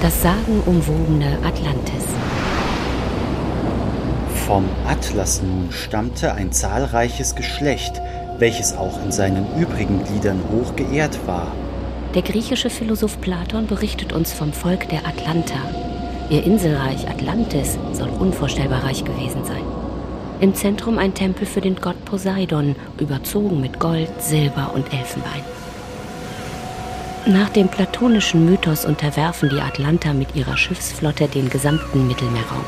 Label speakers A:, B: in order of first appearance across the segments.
A: Das sagenumwobene Atlantis.
B: Vom Atlas nun stammte ein zahlreiches Geschlecht, welches auch in seinen übrigen Gliedern hoch geehrt war.
A: Der griechische Philosoph Platon berichtet uns vom Volk der Atlanter. Ihr Inselreich Atlantis soll unvorstellbar reich gewesen sein. Im Zentrum ein Tempel für den Gott Poseidon, überzogen mit Gold, Silber und Elfenbein. Nach dem platonischen Mythos unterwerfen die Atlanter mit ihrer Schiffsflotte den gesamten Mittelmeerraum.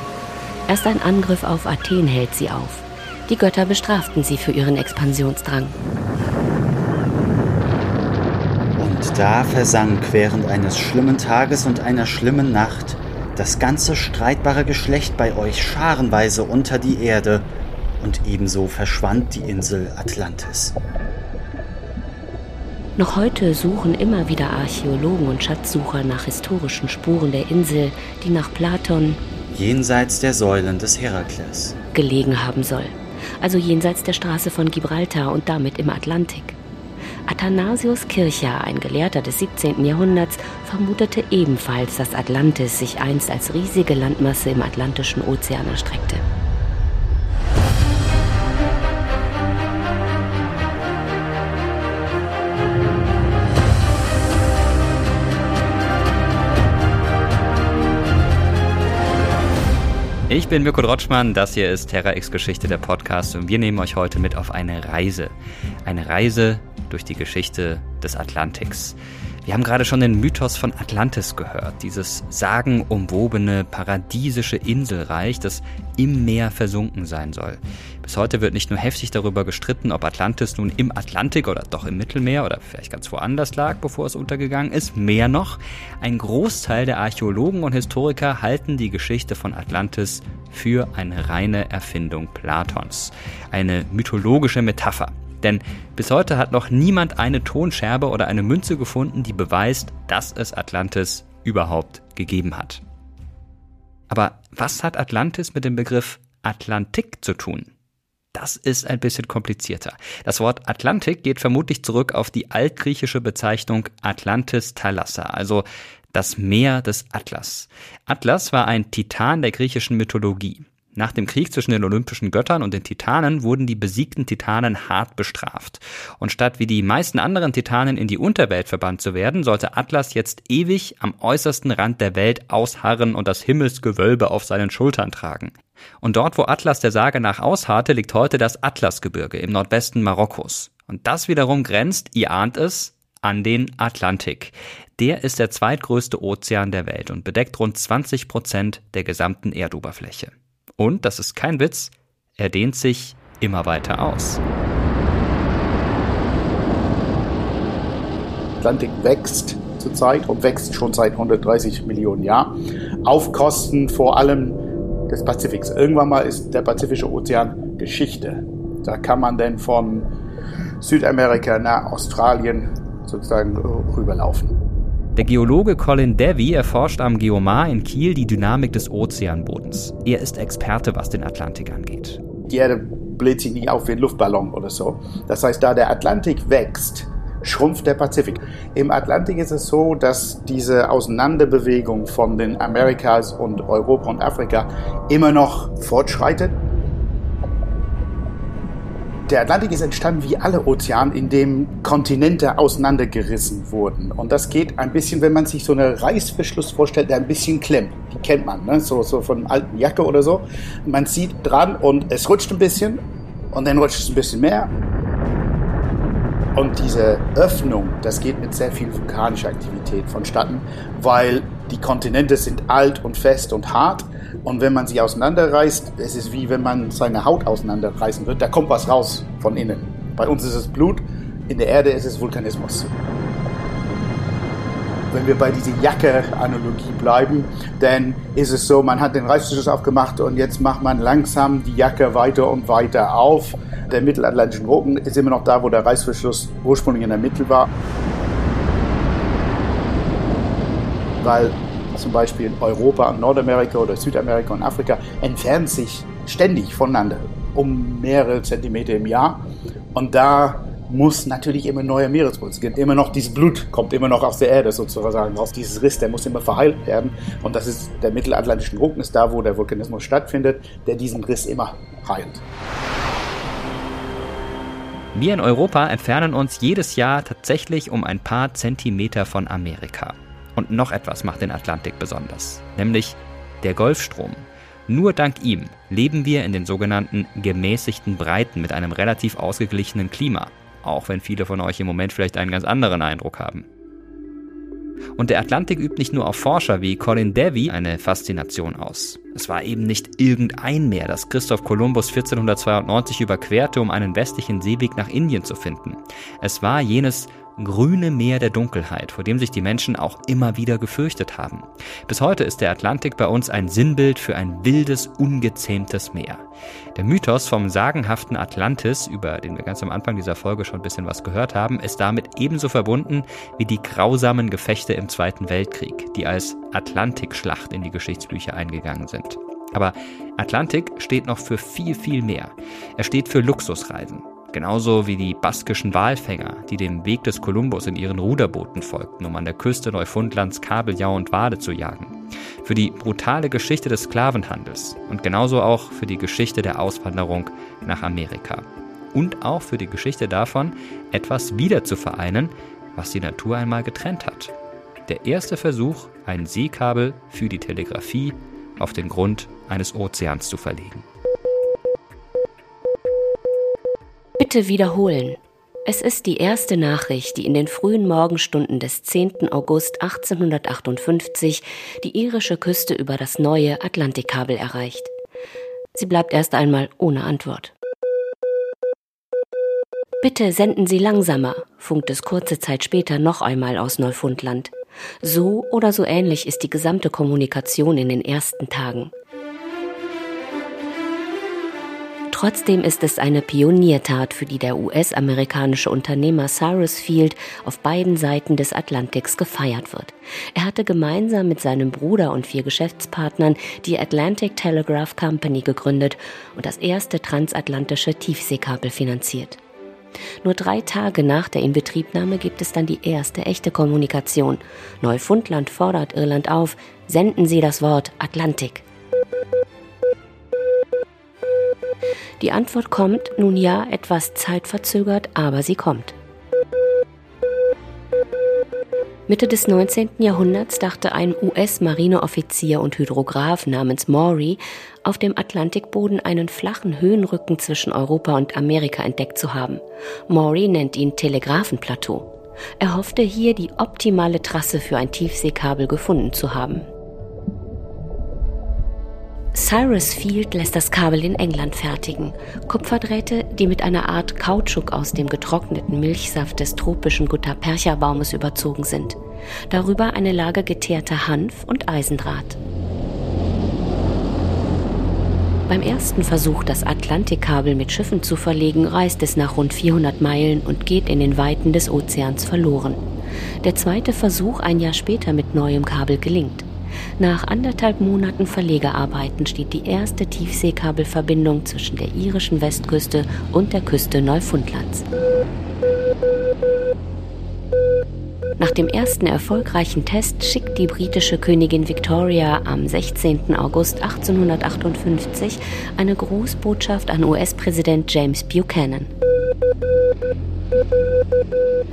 A: Erst ein Angriff auf Athen hält sie auf. Die Götter bestraften sie für ihren Expansionsdrang.
B: Und da versank während eines schlimmen Tages und einer schlimmen Nacht das ganze streitbare Geschlecht bei euch scharenweise unter die Erde, und ebenso verschwand die Insel Atlantis.
A: Noch heute suchen immer wieder Archäologen und Schatzsucher nach historischen Spuren der Insel, die nach Platon
B: jenseits der Säulen des Herakles
A: gelegen haben soll, also jenseits der Straße von Gibraltar und damit im Atlantik. Athanasius Kircher, ein Gelehrter des 17. Jahrhunderts, vermutete ebenfalls, dass Atlantis sich einst als riesige Landmasse im Atlantischen Ozean erstreckte.
C: Ich bin Mirko Drotschmann, das hier ist Terra X Geschichte der Podcast und wir nehmen euch heute mit auf eine Reise. Eine Reise durch die Geschichte des Atlantiks. Wir haben gerade schon den Mythos von Atlantis gehört, dieses sagenumwobene, paradiesische Inselreich, das im Meer versunken sein soll. Bis heute wird nicht nur heftig darüber gestritten, ob Atlantis nun im Atlantik oder doch im Mittelmeer oder vielleicht ganz woanders lag, bevor es untergegangen ist. Mehr noch, ein Großteil der Archäologen und Historiker halten die Geschichte von Atlantis für eine reine Erfindung Platons. Eine mythologische Metapher. Denn bis heute hat noch niemand eine Tonscherbe oder eine Münze gefunden, die beweist, dass es Atlantis überhaupt gegeben hat. Aber was hat Atlantis mit dem Begriff Atlantik zu tun? Das ist ein bisschen komplizierter. Das Wort Atlantik geht vermutlich zurück auf die altgriechische Bezeichnung Atlantis Thalassa, also das Meer des Atlas. Atlas war ein Titan der griechischen Mythologie. Nach dem Krieg zwischen den olympischen Göttern und den Titanen wurden die besiegten Titanen hart bestraft. Und statt wie die meisten anderen Titanen in die Unterwelt verbannt zu werden, sollte Atlas jetzt ewig am äußersten Rand der Welt ausharren und das Himmelsgewölbe auf seinen Schultern tragen. Und dort, wo Atlas der Sage nach ausharrte, liegt heute das Atlasgebirge im Nordwesten Marokkos. Und das wiederum grenzt, ihr ahnt es, an den Atlantik. Der ist der zweitgrößte Ozean der Welt und bedeckt rund 20 Prozent der gesamten Erdoberfläche. Und, das ist kein Witz, er dehnt sich immer weiter aus.
D: Atlantik wächst zurzeit und wächst schon seit 130 Millionen Jahren auf Kosten vor allem des Pazifiks. Irgendwann mal ist der Pazifische Ozean Geschichte. Da kann man denn von Südamerika nach Australien sozusagen rüberlaufen.
C: Der Geologe Colin Davy erforscht am Geomar in Kiel die Dynamik des Ozeanbodens. Er ist Experte, was den Atlantik angeht.
D: Die Erde bläht sich nicht auf wie ein Luftballon oder so. Das heißt, da der Atlantik wächst, schrumpft der Pazifik. Im Atlantik ist es so, dass diese Auseinanderbewegung von den Amerikas und Europa und Afrika immer noch fortschreitet. Der Atlantik ist entstanden wie alle Ozeane, in dem Kontinente auseinandergerissen wurden. Und das geht ein bisschen, wenn man sich so einen Reißverschluss vorstellt, der ein bisschen klemmt. Die kennt man, ne? so, so von alten Jacke oder so. Man zieht dran und es rutscht ein bisschen und dann rutscht es ein bisschen mehr. Und diese Öffnung, das geht mit sehr viel vulkanischer Aktivität vonstatten, weil die Kontinente sind alt und fest und hart und wenn man sie auseinanderreißt, es ist wie wenn man seine Haut auseinanderreißen wird, da kommt was raus von innen. Bei uns ist es Blut, in der Erde ist es Vulkanismus. Wenn wir bei dieser Jacke-Analogie bleiben, dann ist es so, man hat den Reißverschluss aufgemacht und jetzt macht man langsam die Jacke weiter und weiter auf. Der mittelatlantische Rücken ist immer noch da, wo der Reißverschluss ursprünglich in der Mitte war. Weil zum Beispiel Europa und Nordamerika oder Südamerika und Afrika, entfernen sich ständig voneinander um mehrere Zentimeter im Jahr. Und da muss natürlich immer neue Meeresboden. Es immer noch dieses Blut kommt immer noch aus der Erde sozusagen aus dieses Riss, der muss immer verheilt werden und das ist der mittelatlantische Rücken ist da, wo der Vulkanismus stattfindet, der diesen Riss immer heilt.
C: Wir in Europa entfernen uns jedes Jahr tatsächlich um ein paar Zentimeter von Amerika. Und noch etwas macht den Atlantik besonders, nämlich der Golfstrom. Nur dank ihm leben wir in den sogenannten gemäßigten Breiten mit einem relativ ausgeglichenen Klima, auch wenn viele von euch im Moment vielleicht einen ganz anderen Eindruck haben. Und der Atlantik übt nicht nur auf Forscher wie Colin Davy eine Faszination aus. Es war eben nicht irgendein Meer, das Christoph Kolumbus 1492 überquerte, um einen westlichen Seeweg nach Indien zu finden. Es war jenes grüne Meer der Dunkelheit, vor dem sich die Menschen auch immer wieder gefürchtet haben. Bis heute ist der Atlantik bei uns ein Sinnbild für ein wildes, ungezähmtes Meer. Der Mythos vom sagenhaften Atlantis, über den wir ganz am Anfang dieser Folge schon ein bisschen was gehört haben, ist damit ebenso verbunden wie die grausamen Gefechte im Zweiten Weltkrieg, die als Atlantikschlacht in die Geschichtsbücher eingegangen sind. Aber Atlantik steht noch für viel, viel mehr. Er steht für Luxusreisen, Genauso wie die baskischen Walfänger, die dem Weg des Kolumbus in ihren Ruderbooten folgten, um an der Küste Neufundlands Kabeljau und Wale zu jagen. Für die brutale Geschichte des Sklavenhandels und genauso auch für die Geschichte der Auswanderung nach Amerika. Und auch für die Geschichte davon, etwas wieder zu vereinen, was die Natur einmal getrennt hat. Der erste Versuch, ein Seekabel für die Telegrafie auf den Grund eines Ozeans zu verlegen.
A: Bitte wiederholen. Es ist die erste Nachricht, die in den frühen Morgenstunden des 10. August 1858 die irische Küste über das neue Atlantikkabel erreicht. Sie bleibt erst einmal ohne Antwort. Bitte senden Sie langsamer, funkt es kurze Zeit später noch einmal aus Neufundland. So oder so ähnlich ist die gesamte Kommunikation in den ersten Tagen. Trotzdem ist es eine Pioniertat, für die der US-amerikanische Unternehmer Cyrus Field auf beiden Seiten des Atlantiks gefeiert wird. Er hatte gemeinsam mit seinem Bruder und vier Geschäftspartnern die Atlantic Telegraph Company gegründet und das erste transatlantische Tiefseekabel finanziert. Nur drei Tage nach der Inbetriebnahme gibt es dann die erste echte Kommunikation. Neufundland fordert Irland auf, senden Sie das Wort Atlantik. Die Antwort kommt, nun ja, etwas zeitverzögert, aber sie kommt. Mitte des 19. Jahrhunderts dachte ein US-Marineoffizier und Hydrograph namens Maury, auf dem Atlantikboden einen flachen Höhenrücken zwischen Europa und Amerika entdeckt zu haben. Maury nennt ihn Telegrafenplateau. Er hoffte hier die optimale Trasse für ein Tiefseekabel gefunden zu haben. Cyrus Field lässt das Kabel in England fertigen. Kupferdrähte, die mit einer Art Kautschuk aus dem getrockneten Milchsaft des tropischen Gutta-Percha-Baumes überzogen sind. Darüber eine Lage geteerter Hanf und Eisendraht. Beim ersten Versuch, das Atlantikkabel mit Schiffen zu verlegen, reist es nach rund 400 Meilen und geht in den Weiten des Ozeans verloren. Der zweite Versuch ein Jahr später mit neuem Kabel gelingt. Nach anderthalb Monaten Verlegearbeiten steht die erste Tiefseekabelverbindung zwischen der irischen Westküste und der Küste Neufundlands. Nach dem ersten erfolgreichen Test schickt die britische Königin Victoria am 16. August 1858 eine Großbotschaft an US-Präsident James Buchanan.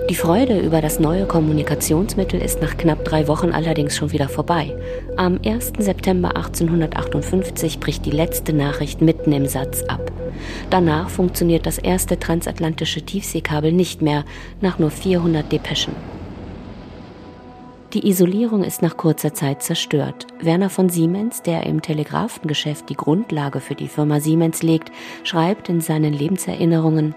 A: Die Freude über das neue Kommunikationsmittel ist nach knapp drei Wochen allerdings schon wieder vorbei. Am 1. September 1858 bricht die letzte Nachricht mitten im Satz ab. Danach funktioniert das erste transatlantische Tiefseekabel nicht mehr, nach nur 400 Depeschen. Die Isolierung ist nach kurzer Zeit zerstört. Werner von Siemens, der im Telegrafengeschäft die Grundlage für die Firma Siemens legt, schreibt in seinen Lebenserinnerungen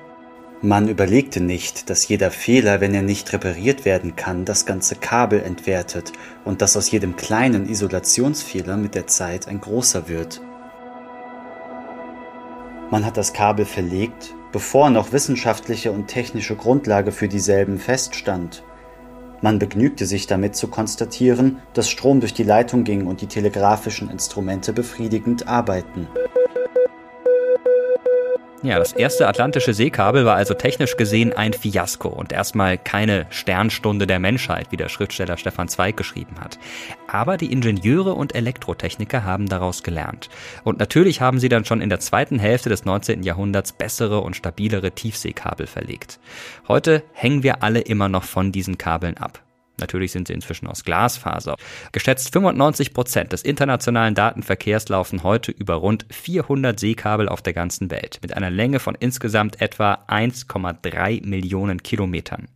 B: man überlegte nicht, dass jeder Fehler, wenn er nicht repariert werden kann, das ganze Kabel entwertet und dass aus jedem kleinen Isolationsfehler mit der Zeit ein großer wird. Man hat das Kabel verlegt, bevor noch wissenschaftliche und technische Grundlage für dieselben feststand. Man begnügte sich damit zu konstatieren, dass Strom durch die Leitung ging und die telegrafischen Instrumente befriedigend arbeiten.
C: Ja, das erste atlantische Seekabel war also technisch gesehen ein Fiasko und erstmal keine Sternstunde der Menschheit, wie der Schriftsteller Stefan Zweig geschrieben hat. Aber die Ingenieure und Elektrotechniker haben daraus gelernt. Und natürlich haben sie dann schon in der zweiten Hälfte des 19. Jahrhunderts bessere und stabilere Tiefseekabel verlegt. Heute hängen wir alle immer noch von diesen Kabeln ab. Natürlich sind sie inzwischen aus Glasfaser. Geschätzt 95 Prozent des internationalen Datenverkehrs laufen heute über rund 400 Seekabel auf der ganzen Welt mit einer Länge von insgesamt etwa 1,3 Millionen Kilometern.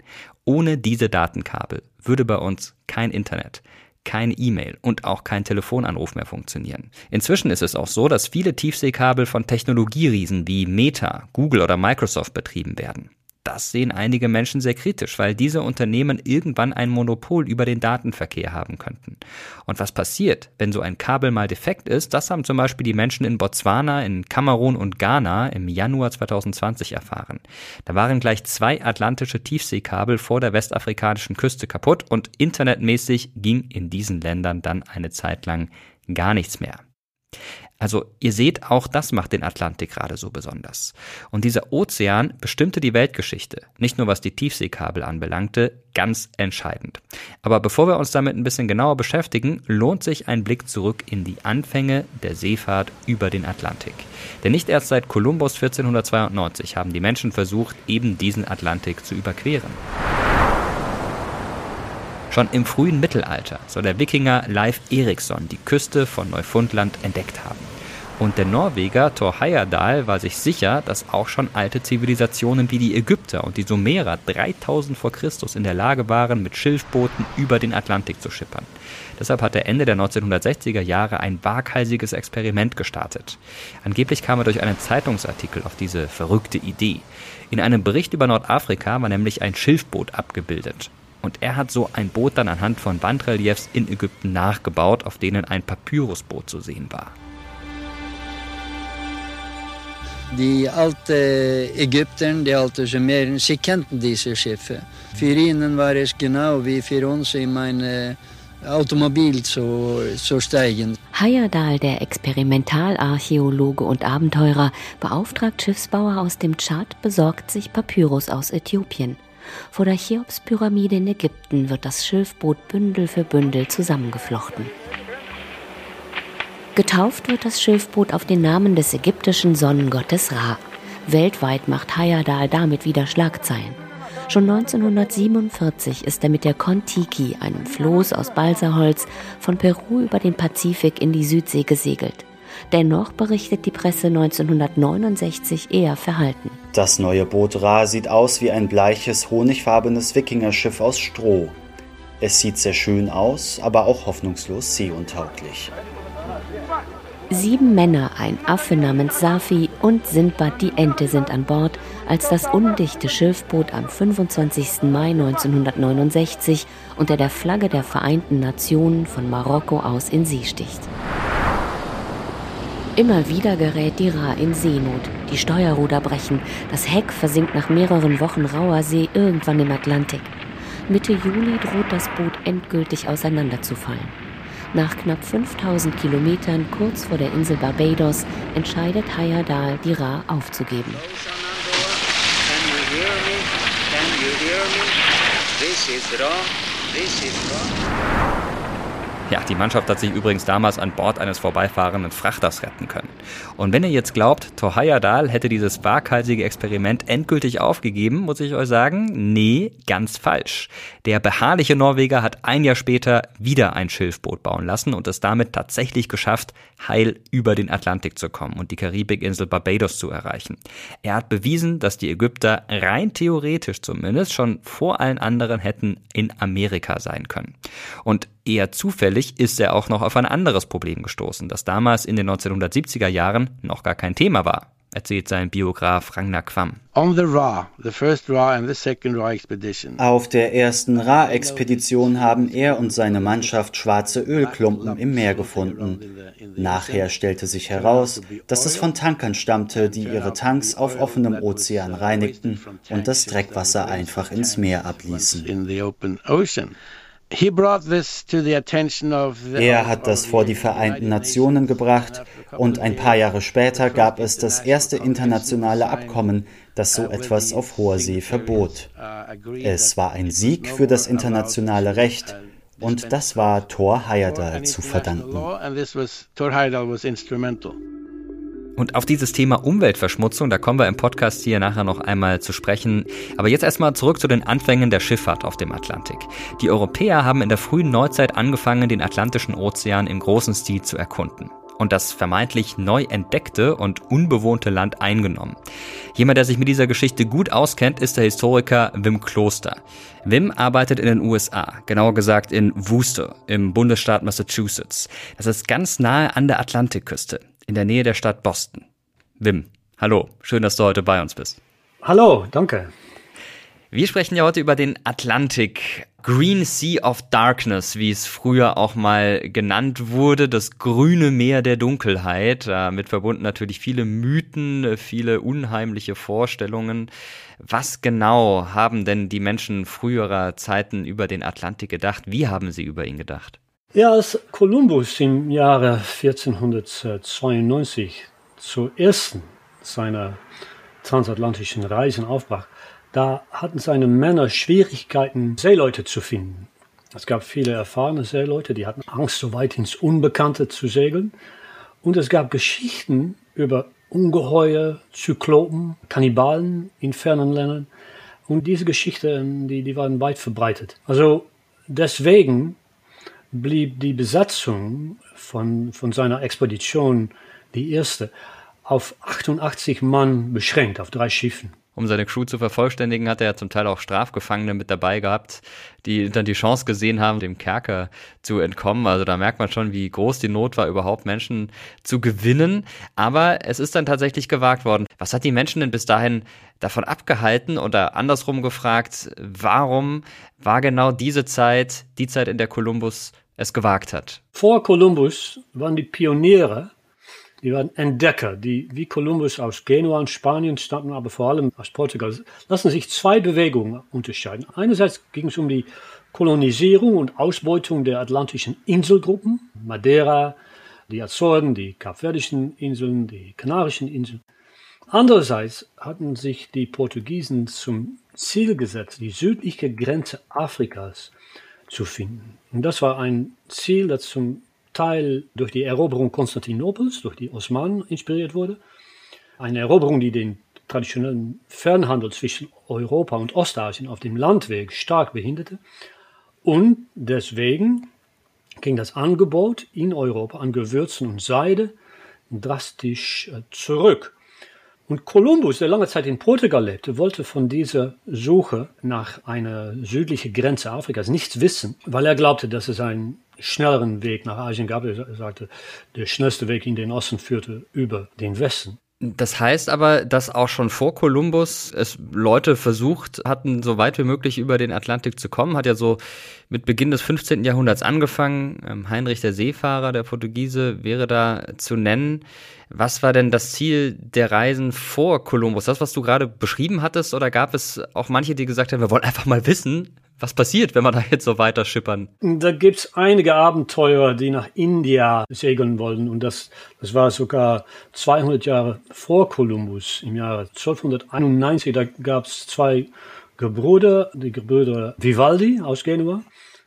C: Ohne diese Datenkabel würde bei uns kein Internet, keine E-Mail und auch kein Telefonanruf mehr funktionieren. Inzwischen ist es auch so, dass viele Tiefseekabel von Technologieriesen wie Meta, Google oder Microsoft betrieben werden. Das sehen einige Menschen sehr kritisch, weil diese Unternehmen irgendwann ein Monopol über den Datenverkehr haben könnten. Und was passiert, wenn so ein Kabel mal defekt ist, das haben zum Beispiel die Menschen in Botswana, in Kamerun und Ghana im Januar 2020 erfahren. Da waren gleich zwei atlantische Tiefseekabel vor der westafrikanischen Küste kaputt und internetmäßig ging in diesen Ländern dann eine Zeit lang gar nichts mehr. Also ihr seht, auch das macht den Atlantik gerade so besonders. Und dieser Ozean bestimmte die Weltgeschichte, nicht nur was die Tiefseekabel anbelangte, ganz entscheidend. Aber bevor wir uns damit ein bisschen genauer beschäftigen, lohnt sich ein Blick zurück in die Anfänge der Seefahrt über den Atlantik. Denn nicht erst seit Kolumbus 1492 haben die Menschen versucht, eben diesen Atlantik zu überqueren. Schon im frühen Mittelalter soll der Wikinger Leif Eriksson die Küste von Neufundland entdeckt haben. Und der Norweger Thor Heyerdahl war sich sicher, dass auch schon alte Zivilisationen wie die Ägypter und die Sumerer 3000 vor Christus in der Lage waren, mit Schilfbooten über den Atlantik zu schippern. Deshalb hat er Ende der 1960er Jahre ein waghalsiges Experiment gestartet. Angeblich kam er durch einen Zeitungsartikel auf diese verrückte Idee. In einem Bericht über Nordafrika war nämlich ein Schilfboot abgebildet. Und er hat so ein Boot dann anhand von Wandreliefs in Ägypten nachgebaut, auf denen ein Papyrusboot zu sehen war.
E: Die alten Ägypter, die alten Sumeren, sie kannten diese Schiffe. Für ihnen war es genau wie für uns in ein Automobil zu, zu steigen.
A: Heyerdahl, der Experimentalarchäologe und Abenteurer, beauftragt Schiffsbauer aus dem Tschad, besorgt sich Papyrus aus Äthiopien. Vor der Cheops-Pyramide in Ägypten wird das Schilfboot Bündel für Bündel zusammengeflochten. Getauft wird das Schilfboot auf den Namen des ägyptischen Sonnengottes Ra. Weltweit macht Hayadal damit wieder Schlagzeilen. Schon 1947 ist er mit der Kontiki, einem Floß aus Balsaholz, von Peru über den Pazifik in die Südsee gesegelt. Dennoch berichtet die Presse 1969 eher verhalten.
B: Das neue Boot Ra sieht aus wie ein bleiches, honigfarbenes Wikingerschiff aus Stroh. Es sieht sehr schön aus, aber auch hoffnungslos seeuntauglich.
A: Sieben Männer, ein Affe namens Safi und Sindbad die Ente sind an Bord, als das undichte Schiffboot am 25. Mai 1969 unter der Flagge der Vereinten Nationen von Marokko aus in See sticht. Immer wieder gerät die Ra in Seenot. Die Steuerruder brechen. Das Heck versinkt nach mehreren Wochen rauer See irgendwann im Atlantik. Mitte Juli droht das Boot endgültig auseinanderzufallen. Nach knapp 5000 Kilometern kurz vor der Insel Barbados entscheidet Hayadal, die Ra aufzugeben.
C: This is Ra. This is Ra. Ja, die Mannschaft hat sich übrigens damals an Bord eines vorbeifahrenden Frachters retten können. Und wenn ihr jetzt glaubt, Thor hätte dieses waghalsige Experiment endgültig aufgegeben, muss ich euch sagen, nee, ganz falsch. Der beharrliche Norweger hat ein Jahr später wieder ein Schilfboot bauen lassen und es damit tatsächlich geschafft, heil über den Atlantik zu kommen und die Karibikinsel Barbados zu erreichen. Er hat bewiesen, dass die Ägypter rein theoretisch zumindest schon vor allen anderen hätten in Amerika sein können. Und Eher zufällig ist er auch noch auf ein anderes Problem gestoßen, das damals in den 1970er Jahren noch gar kein Thema war, erzählt sein Biograf Ragnar Quam.
B: Auf der ersten Ra-Expedition haben er und seine Mannschaft schwarze Ölklumpen im Meer gefunden. Nachher stellte sich heraus, dass es von Tankern stammte, die ihre Tanks auf offenem Ozean reinigten und das Dreckwasser einfach ins Meer abließen. Er hat das vor die Vereinten Nationen gebracht und ein paar Jahre später gab es das erste internationale Abkommen, das so etwas auf hoher See verbot. Es war ein Sieg für das internationale Recht und das war Thor Heyerdahl zu verdanken.
C: Und auf dieses Thema Umweltverschmutzung, da kommen wir im Podcast hier nachher noch einmal zu sprechen. Aber jetzt erstmal zurück zu den Anfängen der Schifffahrt auf dem Atlantik. Die Europäer haben in der frühen Neuzeit angefangen, den Atlantischen Ozean im großen Stil zu erkunden und das vermeintlich neu entdeckte und unbewohnte Land eingenommen. Jemand, der sich mit dieser Geschichte gut auskennt, ist der Historiker Wim Kloster. Wim arbeitet in den USA, genauer gesagt in Worcester im Bundesstaat Massachusetts. Das ist ganz nahe an der Atlantikküste in der Nähe der Stadt Boston. Wim, hallo, schön, dass du heute bei uns bist.
F: Hallo, danke.
C: Wir sprechen ja heute über den Atlantik. Green Sea of Darkness, wie es früher auch mal genannt wurde, das grüne Meer der Dunkelheit, damit verbunden natürlich viele Mythen, viele unheimliche Vorstellungen. Was genau haben denn die Menschen früherer Zeiten über den Atlantik gedacht? Wie haben sie über ihn gedacht?
F: Ja, als Kolumbus im Jahre 1492 zur ersten seiner transatlantischen Reisen aufbrach, da hatten seine Männer Schwierigkeiten, Seeleute zu finden. Es gab viele erfahrene Seeleute, die hatten Angst, so weit ins Unbekannte zu segeln. Und es gab Geschichten über Ungeheuer, Zyklopen, Kannibalen in fernen Ländern. Und diese Geschichten, die, die waren weit verbreitet. Also deswegen blieb die Besatzung von, von seiner Expedition, die erste, auf 88 Mann beschränkt, auf drei Schiffen.
C: Um seine Crew zu vervollständigen, hat er zum Teil auch Strafgefangene mit dabei gehabt, die dann die Chance gesehen haben, dem Kerker zu entkommen. Also da merkt man schon, wie groß die Not war, überhaupt Menschen zu gewinnen. Aber es ist dann tatsächlich gewagt worden. Was hat die Menschen denn bis dahin davon abgehalten oder andersrum gefragt, warum war genau diese Zeit die Zeit, in der Kolumbus es gewagt hat.
F: Vor Kolumbus waren die Pioniere, die waren Entdecker, die wie Kolumbus aus Genua und Spanien stammten, aber vor allem aus Portugal. Lassen sich zwei Bewegungen unterscheiden. Einerseits ging es um die Kolonisierung und Ausbeutung der atlantischen Inselgruppen, Madeira, die Azoren, die Kapverdischen Inseln, die Kanarischen Inseln. Andererseits hatten sich die Portugiesen zum Ziel gesetzt, die südliche Grenze Afrikas zu finden. Und das war ein Ziel, das zum Teil durch die Eroberung Konstantinopels, durch die Osmanen inspiriert wurde. Eine Eroberung, die den traditionellen Fernhandel zwischen Europa und Ostasien auf dem Landweg stark behinderte. Und deswegen ging das Angebot in Europa an Gewürzen und Seide drastisch äh, zurück. Und Kolumbus, der lange Zeit in Portugal lebte, wollte von dieser Suche nach einer südlichen Grenze Afrikas nichts wissen, weil er glaubte, dass es einen schnelleren Weg nach Asien gab. Er sagte, der schnellste Weg in den Osten führte über den Westen.
C: Das heißt aber, dass auch schon vor Kolumbus es Leute versucht hatten, so weit wie möglich über den Atlantik zu kommen. Hat ja so mit Beginn des 15. Jahrhunderts angefangen. Ähm, Heinrich der Seefahrer, der Portugiese, wäre da zu nennen. Was war denn das Ziel der Reisen vor Kolumbus? Das, was du gerade beschrieben hattest, oder gab es auch manche, die gesagt haben, wir wollen einfach mal wissen, was passiert, wenn wir da jetzt so weiter schippern?
F: Da gibt es einige Abenteurer, die nach India segeln wollen. Und das, das war sogar 200 Jahre vor Kolumbus, im Jahre 1291. Da gab es zwei Gebrüder, die Gebrüder Vivaldi aus Genua,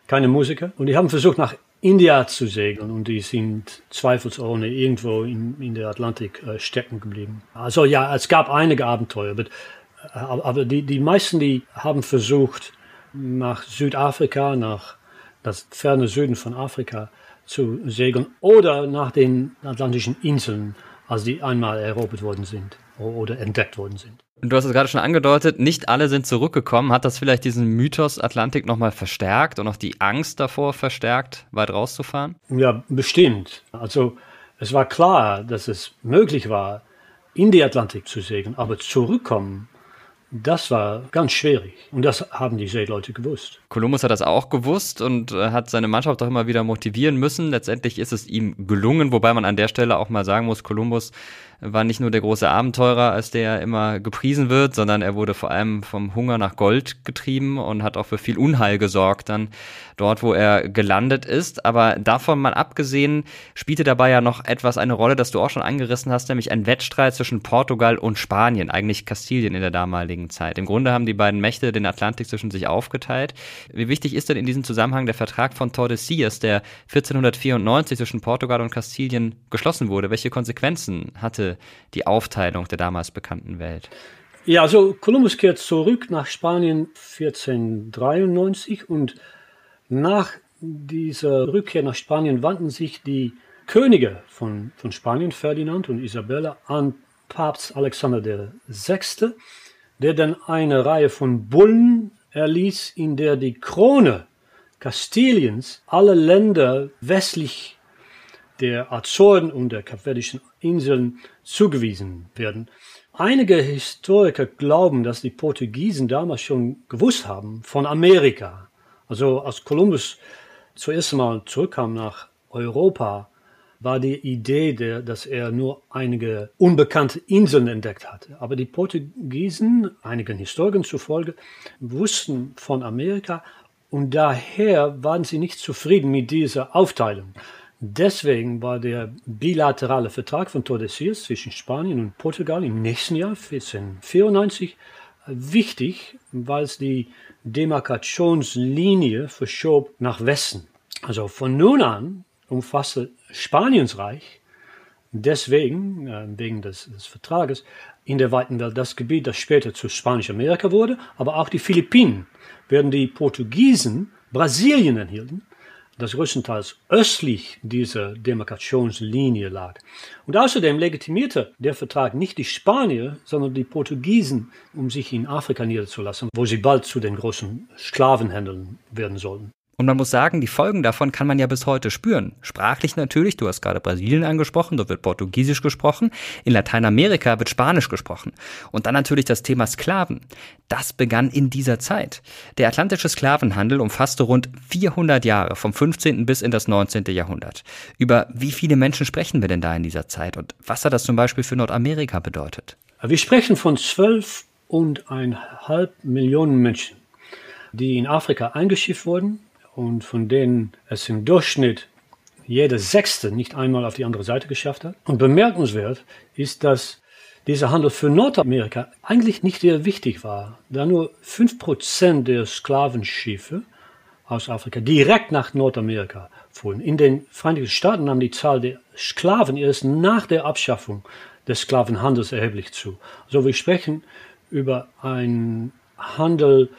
F: keine Musiker. Und die haben versucht, nach India zu segeln und die sind zweifelsohne irgendwo in, in der Atlantik äh, stecken geblieben. Also ja, es gab einige Abenteuer, aber, äh, aber die, die meisten, die haben versucht, nach Südafrika, nach das ferne Süden von Afrika zu segeln oder nach den Atlantischen Inseln, als die einmal erobert worden sind oder entdeckt worden sind.
C: Du hast es gerade schon angedeutet, nicht alle sind zurückgekommen. Hat das vielleicht diesen Mythos Atlantik nochmal verstärkt und auch die Angst davor verstärkt, weit rauszufahren?
F: Ja, bestimmt. Also es war klar, dass es möglich war, in die Atlantik zu segeln, aber zurückkommen das war ganz schwierig und das haben die Seeleute gewusst.
C: Kolumbus hat das auch gewusst und äh, hat seine Mannschaft auch immer wieder motivieren müssen. Letztendlich ist es ihm gelungen, wobei man an der Stelle auch mal sagen muss, Kolumbus war nicht nur der große Abenteurer, als der immer gepriesen wird, sondern er wurde vor allem vom Hunger nach Gold getrieben und hat auch für viel Unheil gesorgt dann dort, wo er gelandet ist. Aber davon mal abgesehen, spielte dabei ja noch etwas eine Rolle, das du auch schon angerissen hast, nämlich ein Wettstreit zwischen Portugal und Spanien, eigentlich Kastilien in der damaligen Zeit. Im Grunde haben die beiden Mächte den Atlantik zwischen sich aufgeteilt. Wie wichtig ist denn in diesem Zusammenhang der Vertrag von Tordesillas, der 1494 zwischen Portugal und Kastilien geschlossen wurde? Welche Konsequenzen hatte die Aufteilung der damals bekannten Welt?
F: Ja, also Kolumbus kehrt zurück nach Spanien 1493 und nach dieser Rückkehr nach Spanien wandten sich die Könige von, von Spanien, Ferdinand und Isabella, an Papst Alexander VI., der dann eine Reihe von Bullen erließ, in der die Krone Kastiliens alle Länder westlich der Azoren und der Kapverdischen Inseln zugewiesen werden. Einige Historiker glauben, dass die Portugiesen damals schon gewusst haben von Amerika, also als Kolumbus zuerst einmal zurückkam nach Europa, war die Idee, der, dass er nur einige unbekannte Inseln entdeckt hatte. Aber die Portugiesen, einigen Historikern zufolge, wussten von Amerika und daher waren sie nicht zufrieden mit dieser Aufteilung. Deswegen war der bilaterale Vertrag von Tordesillas zwischen Spanien und Portugal im nächsten Jahr, 1494, wichtig, weil es die Demarkationslinie verschob nach Westen. Also von nun an umfasste Spaniens Reich deswegen, äh, wegen des, des, Vertrages, in der weiten Welt das Gebiet, das später zu Spanisch-Amerika wurde, aber auch die Philippinen, während die Portugiesen Brasilien erhielten das größtenteils östlich dieser Demarkationslinie lag. Und außerdem legitimierte der Vertrag nicht die Spanier, sondern die Portugiesen, um sich in Afrika niederzulassen, wo sie bald zu den großen Sklavenhändlern werden sollten.
C: Und man muss sagen, die Folgen davon kann man ja bis heute spüren. Sprachlich natürlich, du hast gerade Brasilien angesprochen, dort wird Portugiesisch gesprochen. In Lateinamerika wird Spanisch gesprochen. Und dann natürlich das Thema Sklaven. Das begann in dieser Zeit. Der atlantische Sklavenhandel umfasste rund 400 Jahre, vom 15. bis in das 19. Jahrhundert. Über wie viele Menschen sprechen wir denn da in dieser Zeit? Und was hat das zum Beispiel für Nordamerika bedeutet?
F: Wir sprechen von zwölf und eineinhalb Millionen Menschen, die in Afrika eingeschifft wurden und von denen es im Durchschnitt jeder Sechste nicht einmal auf die andere Seite geschafft hat. Und bemerkenswert ist, dass dieser Handel für Nordamerika eigentlich nicht sehr wichtig war, da nur 5% der Sklavenschiffe aus Afrika direkt nach Nordamerika fuhren. In den Vereinigten Staaten nahm die Zahl der Sklaven erst nach der Abschaffung des Sklavenhandels erheblich zu. Also wir sprechen über einen Handel,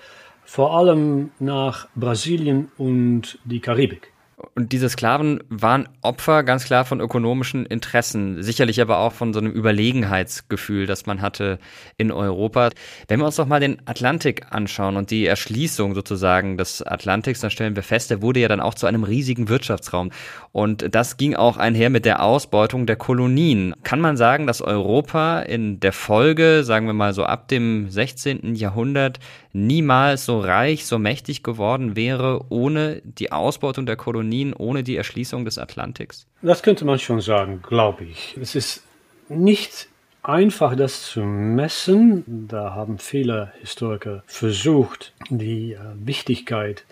F: vor allem nach Brasilien und die Karibik.
C: Und diese Sklaven waren Opfer ganz klar von ökonomischen Interessen, sicherlich aber auch von so einem Überlegenheitsgefühl, das man hatte in Europa. Wenn wir uns doch mal den Atlantik anschauen und die Erschließung sozusagen des Atlantiks, dann stellen wir fest, der wurde ja dann auch zu einem riesigen Wirtschaftsraum. Und das ging auch einher mit der Ausbeutung der Kolonien. Kann man sagen, dass Europa in der Folge, sagen wir mal so ab dem 16. Jahrhundert, niemals so reich, so mächtig geworden wäre ohne die Ausbeutung der Kolonien, ohne die Erschließung des Atlantiks?
F: Das könnte man schon sagen, glaube ich. Es ist nicht einfach, das zu messen. Da haben viele Historiker versucht, die äh, Wichtigkeit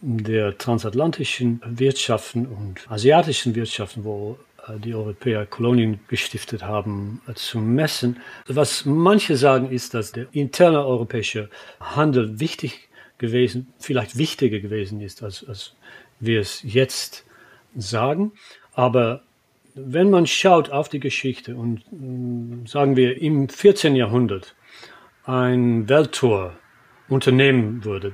F: der transatlantischen Wirtschaften und asiatischen Wirtschaften, wo die Europäer Kolonien gestiftet haben, äh, zu messen. Was manche sagen, ist, dass der interne europäische Handel wichtig gewesen, vielleicht wichtiger gewesen ist, als, als wir es jetzt sagen. Aber wenn man schaut auf die Geschichte und mm, sagen wir im 14. Jahrhundert ein Welttour unternehmen würde,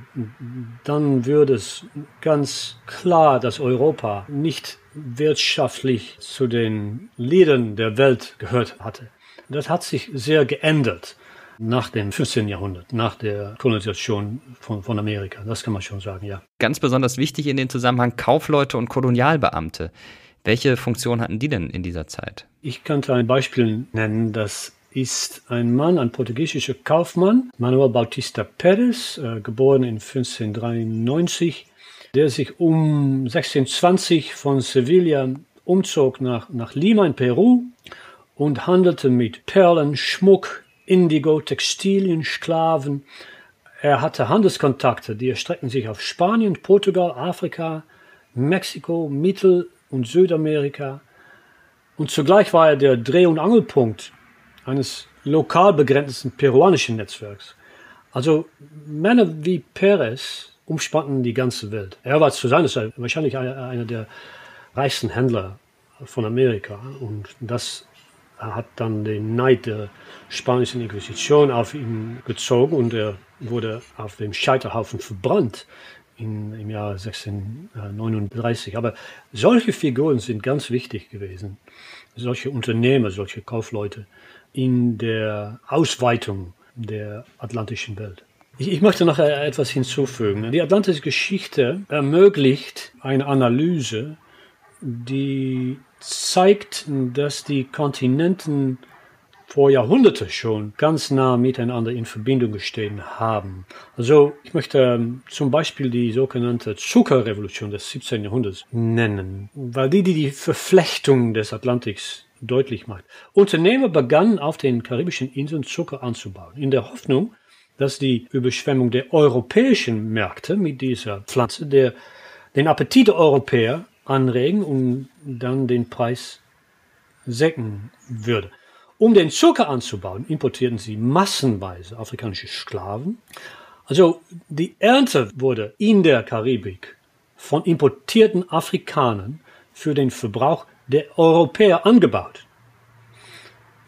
F: dann würde es ganz klar, dass Europa nicht wirtschaftlich zu den Liedern der Welt gehört hatte. Das hat sich sehr geändert nach dem 15. Jahrhundert, nach der Kolonisation von, von Amerika. Das kann man schon sagen, ja.
C: Ganz besonders wichtig in dem Zusammenhang Kaufleute und Kolonialbeamte. Welche Funktion hatten die denn in dieser Zeit?
F: Ich könnte ein Beispiel nennen, das ist ein Mann, ein portugiesischer Kaufmann, Manuel Bautista Pérez, äh, geboren in 1593, der sich um 1620 von Sevilla umzog nach, nach Lima in Peru und handelte mit Perlen, Schmuck, Indigo, Textilien, Sklaven. Er hatte Handelskontakte, die erstreckten sich auf Spanien, Portugal, Afrika, Mexiko, Mittel- und Südamerika. Und zugleich war er der Dreh- und Angelpunkt eines lokal begrenzten peruanischen Netzwerks. Also Männer wie Perez umspannten die ganze Welt. Er war zu seiner Zeit wahrscheinlich einer der reichsten Händler von Amerika. Und das hat dann den Neid der spanischen Inquisition auf ihn gezogen und er wurde auf dem Scheiterhaufen verbrannt in, im Jahr 1639. Aber solche Figuren sind ganz wichtig gewesen. Solche Unternehmer, solche Kaufleute in der Ausweitung der atlantischen Welt. Ich, ich möchte noch etwas hinzufügen. Die atlantische Geschichte ermöglicht eine Analyse, die zeigt, dass die Kontinenten vor Jahrhunderten schon ganz nah miteinander in Verbindung gestehen haben. Also ich möchte ähm, zum Beispiel die sogenannte Zuckerrevolution des 17. Jahrhunderts nennen, weil die die Verflechtung des Atlantiks deutlich macht. Unternehmer begannen auf den karibischen Inseln Zucker anzubauen, in der Hoffnung, dass die Überschwemmung der europäischen Märkte mit dieser Pflanze der, den Appetit der Europäer anregen und dann den Preis senken würde. Um den Zucker anzubauen, importierten sie massenweise afrikanische Sklaven. Also die Ernte wurde in der Karibik von importierten Afrikanern für den Verbrauch der Europäer angebaut.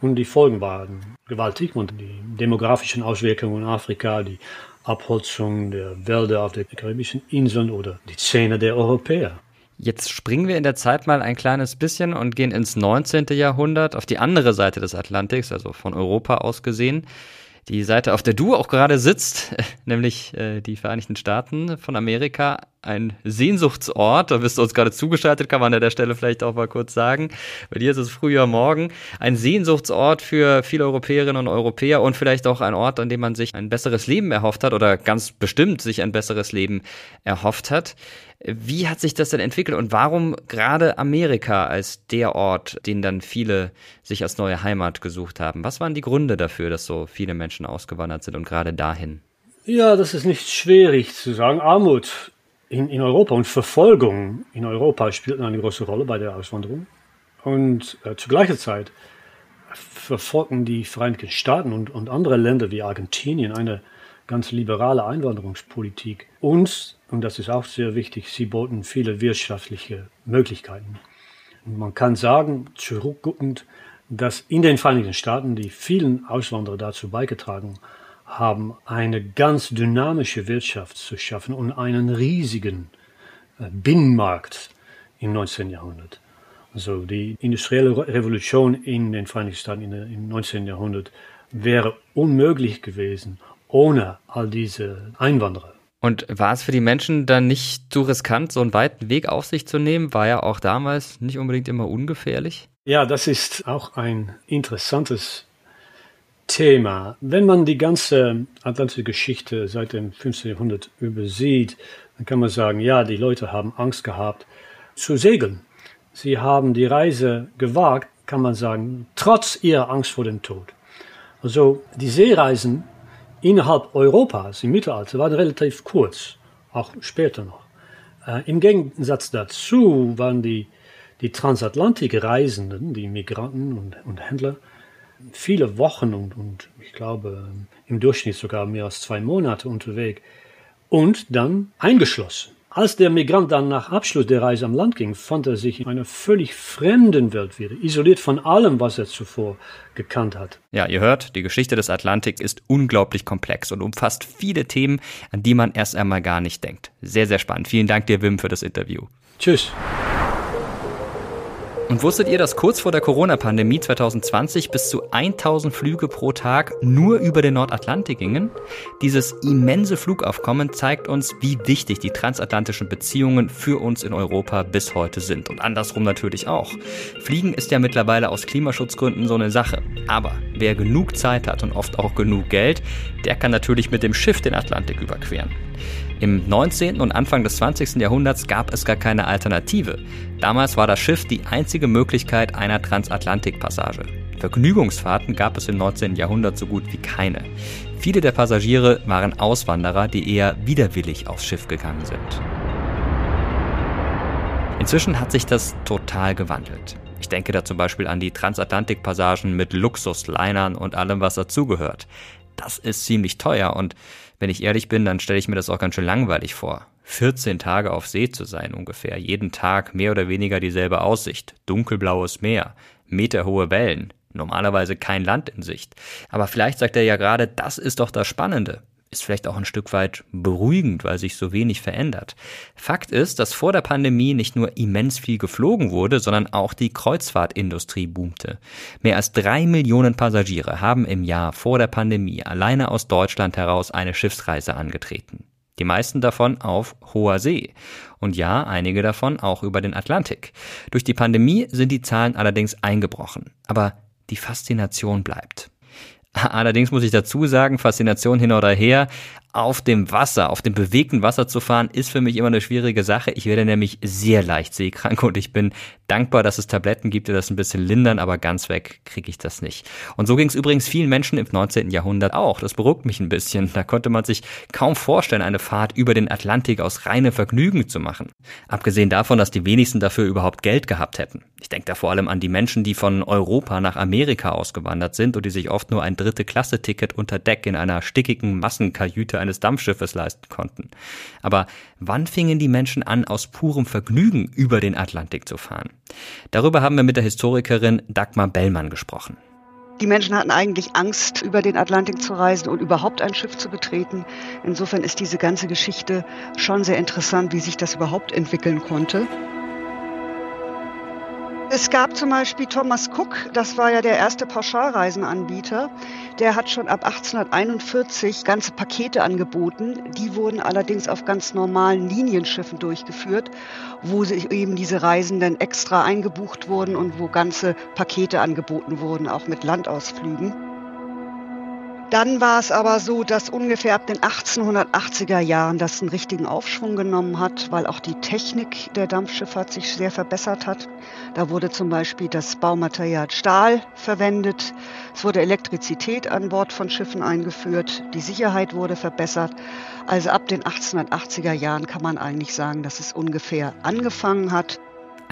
F: Und die Folgen waren gewaltig und die demografischen Auswirkungen in Afrika, die Abholzung der Wälder auf den karibischen Inseln oder die Szene der Europäer.
C: Jetzt springen wir in der Zeit mal ein kleines bisschen und gehen ins 19. Jahrhundert auf die andere Seite des Atlantiks, also von Europa aus gesehen die Seite, auf der du auch gerade sitzt, nämlich äh, die Vereinigten Staaten von Amerika, ein Sehnsuchtsort. Da bist du uns gerade zugeschaltet, kann man an der Stelle vielleicht auch mal kurz sagen. Bei dir ist es früher Morgen. Ein Sehnsuchtsort für viele Europäerinnen und Europäer und vielleicht auch ein Ort, an dem man sich ein besseres Leben erhofft hat oder ganz bestimmt sich ein besseres Leben erhofft hat. Wie hat sich das denn entwickelt und warum gerade Amerika als der Ort, den dann viele sich als neue Heimat gesucht haben? Was waren die Gründe dafür, dass so viele Menschen ausgewandert sind und gerade dahin?
F: Ja, das ist nicht schwierig zu sagen. Armut in, in Europa und Verfolgung in Europa spielten eine große Rolle bei der Auswanderung. Und äh, zu gleicher Zeit verfolgten die Vereinigten Staaten und, und andere Länder wie Argentinien eine ganz liberale Einwanderungspolitik. Und, und das ist auch sehr wichtig, sie boten viele wirtschaftliche Möglichkeiten. Und man kann sagen, zurückguckend, dass in den Vereinigten Staaten die vielen Auswanderer dazu beigetragen haben, eine ganz dynamische Wirtschaft zu schaffen und einen riesigen äh, Binnenmarkt im 19. Jahrhundert. Also die industrielle Revolution in den Vereinigten Staaten im 19. Jahrhundert wäre unmöglich gewesen ohne all diese Einwanderer.
C: Und war es für die Menschen dann nicht zu riskant, so einen weiten Weg auf sich zu nehmen? War ja auch damals nicht unbedingt immer ungefährlich?
F: Ja, das ist auch ein interessantes Thema. Wenn man die ganze atlantische Geschichte seit dem 15. Jahrhundert übersieht, dann kann man sagen, ja, die Leute haben Angst gehabt zu segeln. Sie haben die Reise gewagt, kann man sagen, trotz ihrer Angst vor dem Tod. Also die Seereisen innerhalb Europas im Mittelalter waren relativ kurz, auch später noch. Äh, Im Gegensatz dazu waren die, die Transatlantik-Reisenden, die Migranten und, und Händler, viele Wochen und, und ich glaube im Durchschnitt sogar mehr als zwei Monate unterwegs und dann eingeschlossen. Als der Migrant dann nach Abschluss der Reise am Land ging, fand er sich in einer völlig fremden Welt wieder, isoliert von allem, was er zuvor gekannt hat.
C: Ja, ihr hört, die Geschichte des Atlantik ist unglaublich komplex und umfasst viele Themen, an die man erst einmal gar nicht denkt. Sehr, sehr spannend. Vielen Dank dir, Wim, für das Interview.
F: Tschüss.
C: Und wusstet ihr, dass kurz vor der Corona-Pandemie 2020 bis zu 1000 Flüge pro Tag nur über den Nordatlantik gingen? Dieses immense Flugaufkommen zeigt uns, wie wichtig die transatlantischen Beziehungen für uns in Europa bis heute sind. Und andersrum natürlich auch. Fliegen ist ja mittlerweile aus Klimaschutzgründen so eine Sache. Aber wer genug Zeit hat und oft auch genug Geld, der kann natürlich mit dem Schiff den Atlantik überqueren. Im 19. und Anfang des 20. Jahrhunderts gab es gar keine Alternative. Damals war das Schiff die einzige Möglichkeit einer Transatlantikpassage. Vergnügungsfahrten gab es im 19. Jahrhundert so gut wie keine. Viele der Passagiere waren Auswanderer, die eher widerwillig aufs Schiff gegangen sind. Inzwischen hat sich das total gewandelt. Ich denke da zum Beispiel an die Transatlantikpassagen mit Luxuslinern und allem, was dazugehört. Das ist ziemlich teuer und wenn ich ehrlich bin, dann stelle ich mir das auch ganz schön langweilig vor. 14 Tage auf See zu sein ungefähr, jeden Tag mehr oder weniger dieselbe Aussicht, dunkelblaues Meer, meterhohe Wellen, normalerweise kein Land in Sicht. Aber vielleicht sagt er ja gerade, das ist doch das Spannende ist vielleicht auch ein Stück weit beruhigend, weil sich so wenig verändert. Fakt ist, dass vor der Pandemie nicht nur immens viel geflogen wurde, sondern auch die Kreuzfahrtindustrie boomte. Mehr als drei Millionen Passagiere haben im Jahr vor der Pandemie alleine aus Deutschland heraus eine Schiffsreise angetreten. Die meisten davon auf hoher See. Und ja, einige davon auch über den Atlantik. Durch die Pandemie sind die Zahlen allerdings eingebrochen. Aber die Faszination bleibt. Allerdings muss ich dazu sagen, Faszination hin oder her, auf dem Wasser, auf dem bewegten Wasser zu fahren, ist für mich immer eine schwierige Sache. Ich werde nämlich sehr leicht seekrank und ich bin dankbar, dass es Tabletten gibt, die das ein bisschen lindern, aber ganz weg kriege ich das nicht. Und so ging es übrigens vielen Menschen im 19. Jahrhundert auch. Das beruhigt mich ein bisschen. Da konnte man sich kaum vorstellen, eine Fahrt über den Atlantik aus reinem Vergnügen zu machen. Abgesehen davon, dass die wenigsten dafür überhaupt Geld gehabt hätten. Ich denke da vor allem an die Menschen, die von Europa nach Amerika ausgewandert sind und die sich oft nur ein dritte Klasse-Ticket unter Deck in einer stickigen Massenkajüte eines Dampfschiffes leisten konnten. Aber wann fingen die Menschen an, aus purem Vergnügen über den Atlantik zu fahren? Darüber haben wir mit der Historikerin Dagmar Bellmann gesprochen.
G: Die Menschen hatten eigentlich Angst, über den Atlantik zu reisen und überhaupt ein Schiff zu betreten. Insofern ist diese ganze Geschichte schon sehr interessant, wie sich das überhaupt entwickeln konnte. Es gab zum Beispiel Thomas Cook, das war ja der erste Pauschalreisenanbieter. Der hat schon ab 1841 ganze Pakete angeboten. Die wurden allerdings auf ganz normalen Linienschiffen durchgeführt, wo eben diese Reisen dann extra eingebucht wurden und wo ganze Pakete angeboten wurden, auch mit Landausflügen. Dann war es aber so, dass ungefähr ab den 1880er Jahren das einen richtigen Aufschwung genommen hat, weil auch die Technik der Dampfschifffahrt sich sehr verbessert hat. Da wurde zum Beispiel das Baumaterial Stahl verwendet. Es wurde Elektrizität an Bord von Schiffen eingeführt. Die Sicherheit wurde verbessert. Also ab den 1880er Jahren kann man eigentlich sagen, dass es ungefähr angefangen hat.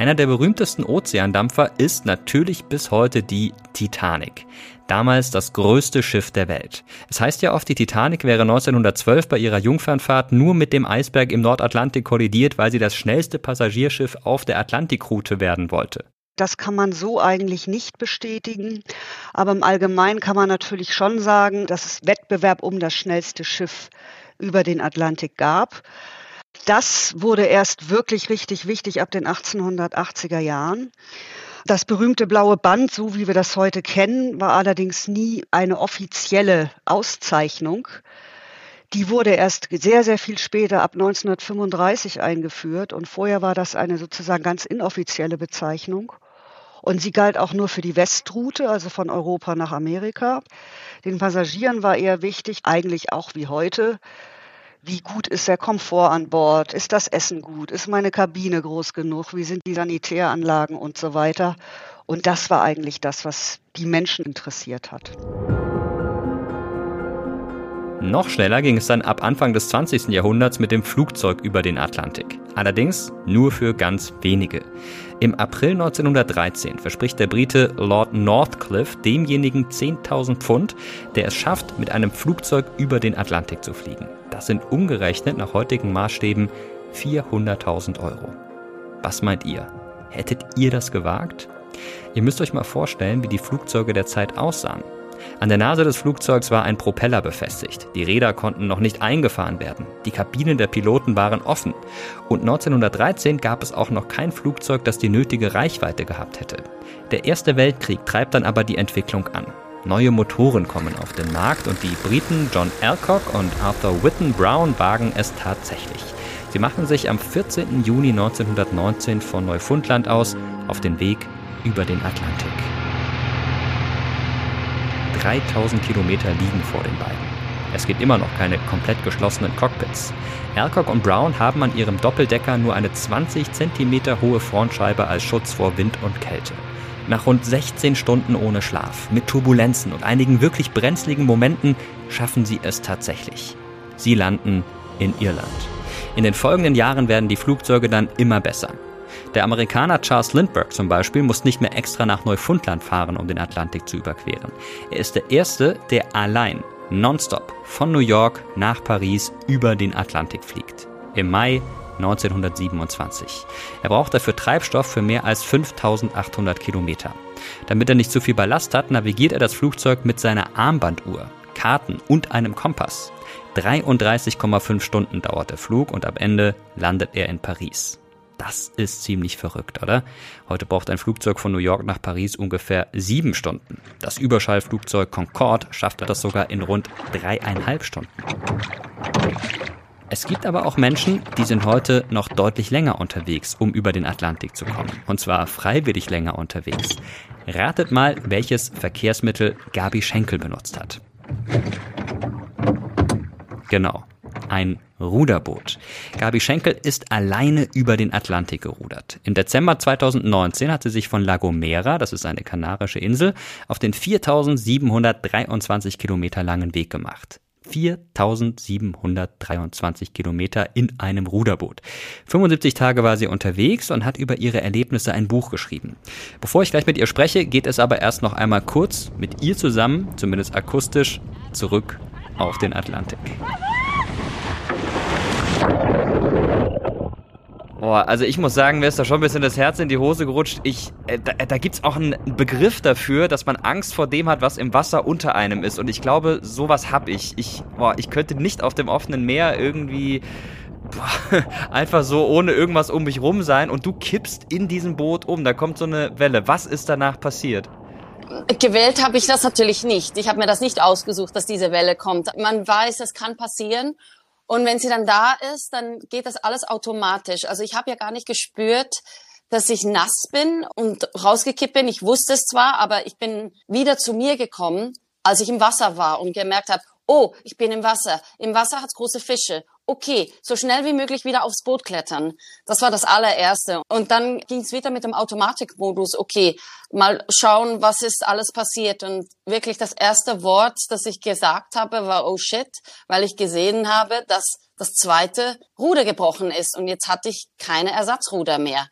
C: Einer der berühmtesten Ozeandampfer ist natürlich bis heute die Titanic. Damals das größte Schiff der Welt. Es heißt ja oft, die Titanic wäre 1912 bei ihrer Jungfernfahrt nur mit dem Eisberg im Nordatlantik kollidiert, weil sie das schnellste Passagierschiff auf der Atlantikroute werden wollte.
G: Das kann man so eigentlich nicht bestätigen. Aber im Allgemeinen kann man natürlich schon sagen, dass es Wettbewerb um das schnellste Schiff über den Atlantik gab. Das wurde erst wirklich richtig wichtig ab den 1880er Jahren. Das berühmte blaue Band, so wie wir das heute kennen, war allerdings nie eine offizielle Auszeichnung. Die wurde erst sehr, sehr viel später, ab 1935 eingeführt und vorher war das eine sozusagen ganz inoffizielle Bezeichnung. Und sie galt auch nur für die Westroute, also von Europa nach Amerika. Den Passagieren war eher wichtig, eigentlich auch wie heute, wie gut ist der Komfort an Bord? Ist das Essen gut? Ist meine Kabine groß genug? Wie sind die Sanitäranlagen und so weiter? Und das war eigentlich das, was die Menschen interessiert hat.
C: Noch schneller ging es dann ab Anfang des 20. Jahrhunderts mit dem Flugzeug über den Atlantik. Allerdings nur für ganz wenige. Im April 1913 verspricht der Brite Lord Northcliffe demjenigen 10.000 Pfund, der es schafft, mit einem Flugzeug über den Atlantik zu fliegen. Das sind umgerechnet nach heutigen Maßstäben 400.000 Euro. Was meint ihr? Hättet ihr das gewagt? Ihr müsst euch mal vorstellen, wie die Flugzeuge der Zeit aussahen. An der Nase des Flugzeugs war ein Propeller befestigt. Die Räder konnten noch nicht eingefahren werden. Die Kabinen der Piloten waren offen. Und 1913 gab es auch noch kein Flugzeug, das die nötige Reichweite gehabt hätte. Der Erste Weltkrieg treibt dann aber die Entwicklung an. Neue Motoren kommen auf den Markt und die Briten John Alcock und Arthur Whitten Brown wagen es tatsächlich. Sie machen sich am 14. Juni 1919 von Neufundland aus auf den Weg über den Atlantik. 3000 Kilometer liegen vor den beiden. Es gibt immer noch keine komplett geschlossenen Cockpits. Alcock und Brown haben an ihrem Doppeldecker nur eine 20 cm hohe Frontscheibe als Schutz vor Wind und Kälte. Nach rund 16 Stunden ohne Schlaf, mit Turbulenzen und einigen wirklich brenzligen Momenten schaffen sie es tatsächlich. Sie landen in Irland. In den folgenden Jahren werden die Flugzeuge dann immer besser. Der Amerikaner Charles Lindbergh zum Beispiel muss nicht mehr extra nach Neufundland fahren, um den Atlantik zu überqueren. Er ist der Erste, der allein, nonstop, von New York nach Paris über den Atlantik fliegt. Im Mai 1927. Er braucht dafür Treibstoff für mehr als 5800 Kilometer. Damit er nicht zu viel Ballast hat, navigiert er das Flugzeug mit seiner Armbanduhr, Karten und einem Kompass. 33,5 Stunden dauert der Flug und am Ende landet er in Paris. Das ist ziemlich verrückt, oder? Heute braucht ein Flugzeug von New York nach Paris ungefähr sieben Stunden. Das Überschallflugzeug Concorde schaffte das sogar in rund dreieinhalb Stunden. Es gibt aber auch Menschen, die sind heute noch deutlich länger unterwegs, um über den Atlantik zu kommen. Und zwar freiwillig länger unterwegs. Ratet mal, welches Verkehrsmittel Gabi Schenkel benutzt hat. Genau, ein Ruderboot. Gabi Schenkel ist alleine über den Atlantik gerudert. Im Dezember 2019 hat sie sich von La Gomera, das ist eine kanarische Insel, auf den 4723 Kilometer langen Weg gemacht. 4723 Kilometer in einem Ruderboot. 75 Tage war sie unterwegs und hat über ihre Erlebnisse ein Buch geschrieben. Bevor ich gleich mit ihr spreche, geht es aber erst noch einmal kurz mit ihr zusammen, zumindest akustisch, zurück auf den Atlantik. Boah, also ich muss sagen, mir ist da schon ein bisschen das Herz in die Hose gerutscht. Ich, äh, da, da gibt's auch einen Begriff dafür, dass man Angst vor dem hat, was im Wasser unter einem ist. Und ich glaube, sowas hab ich. Ich, boah, ich könnte nicht auf dem offenen Meer irgendwie boah, einfach so ohne irgendwas um mich rum sein und du kippst in diesem Boot um. Da kommt so eine Welle. Was ist danach passiert?
H: Gewählt habe ich das natürlich nicht. Ich habe mir das nicht ausgesucht, dass diese Welle kommt. Man weiß, es kann passieren. Und wenn sie dann da ist, dann geht das alles automatisch. Also ich habe ja gar nicht gespürt, dass ich nass bin und rausgekippt bin. Ich wusste es zwar, aber ich bin wieder zu mir gekommen, als ich im Wasser war und gemerkt habe, oh, ich bin im Wasser. Im Wasser hat's große Fische okay, so schnell wie möglich wieder aufs Boot klettern. Das war das allererste. Und dann ging es wieder mit dem Automatikmodus, okay, mal schauen, was ist alles passiert. Und wirklich das erste Wort, das ich gesagt habe, war oh shit, weil ich gesehen habe, dass das zweite Ruder gebrochen ist. Und jetzt hatte ich keine Ersatzruder mehr.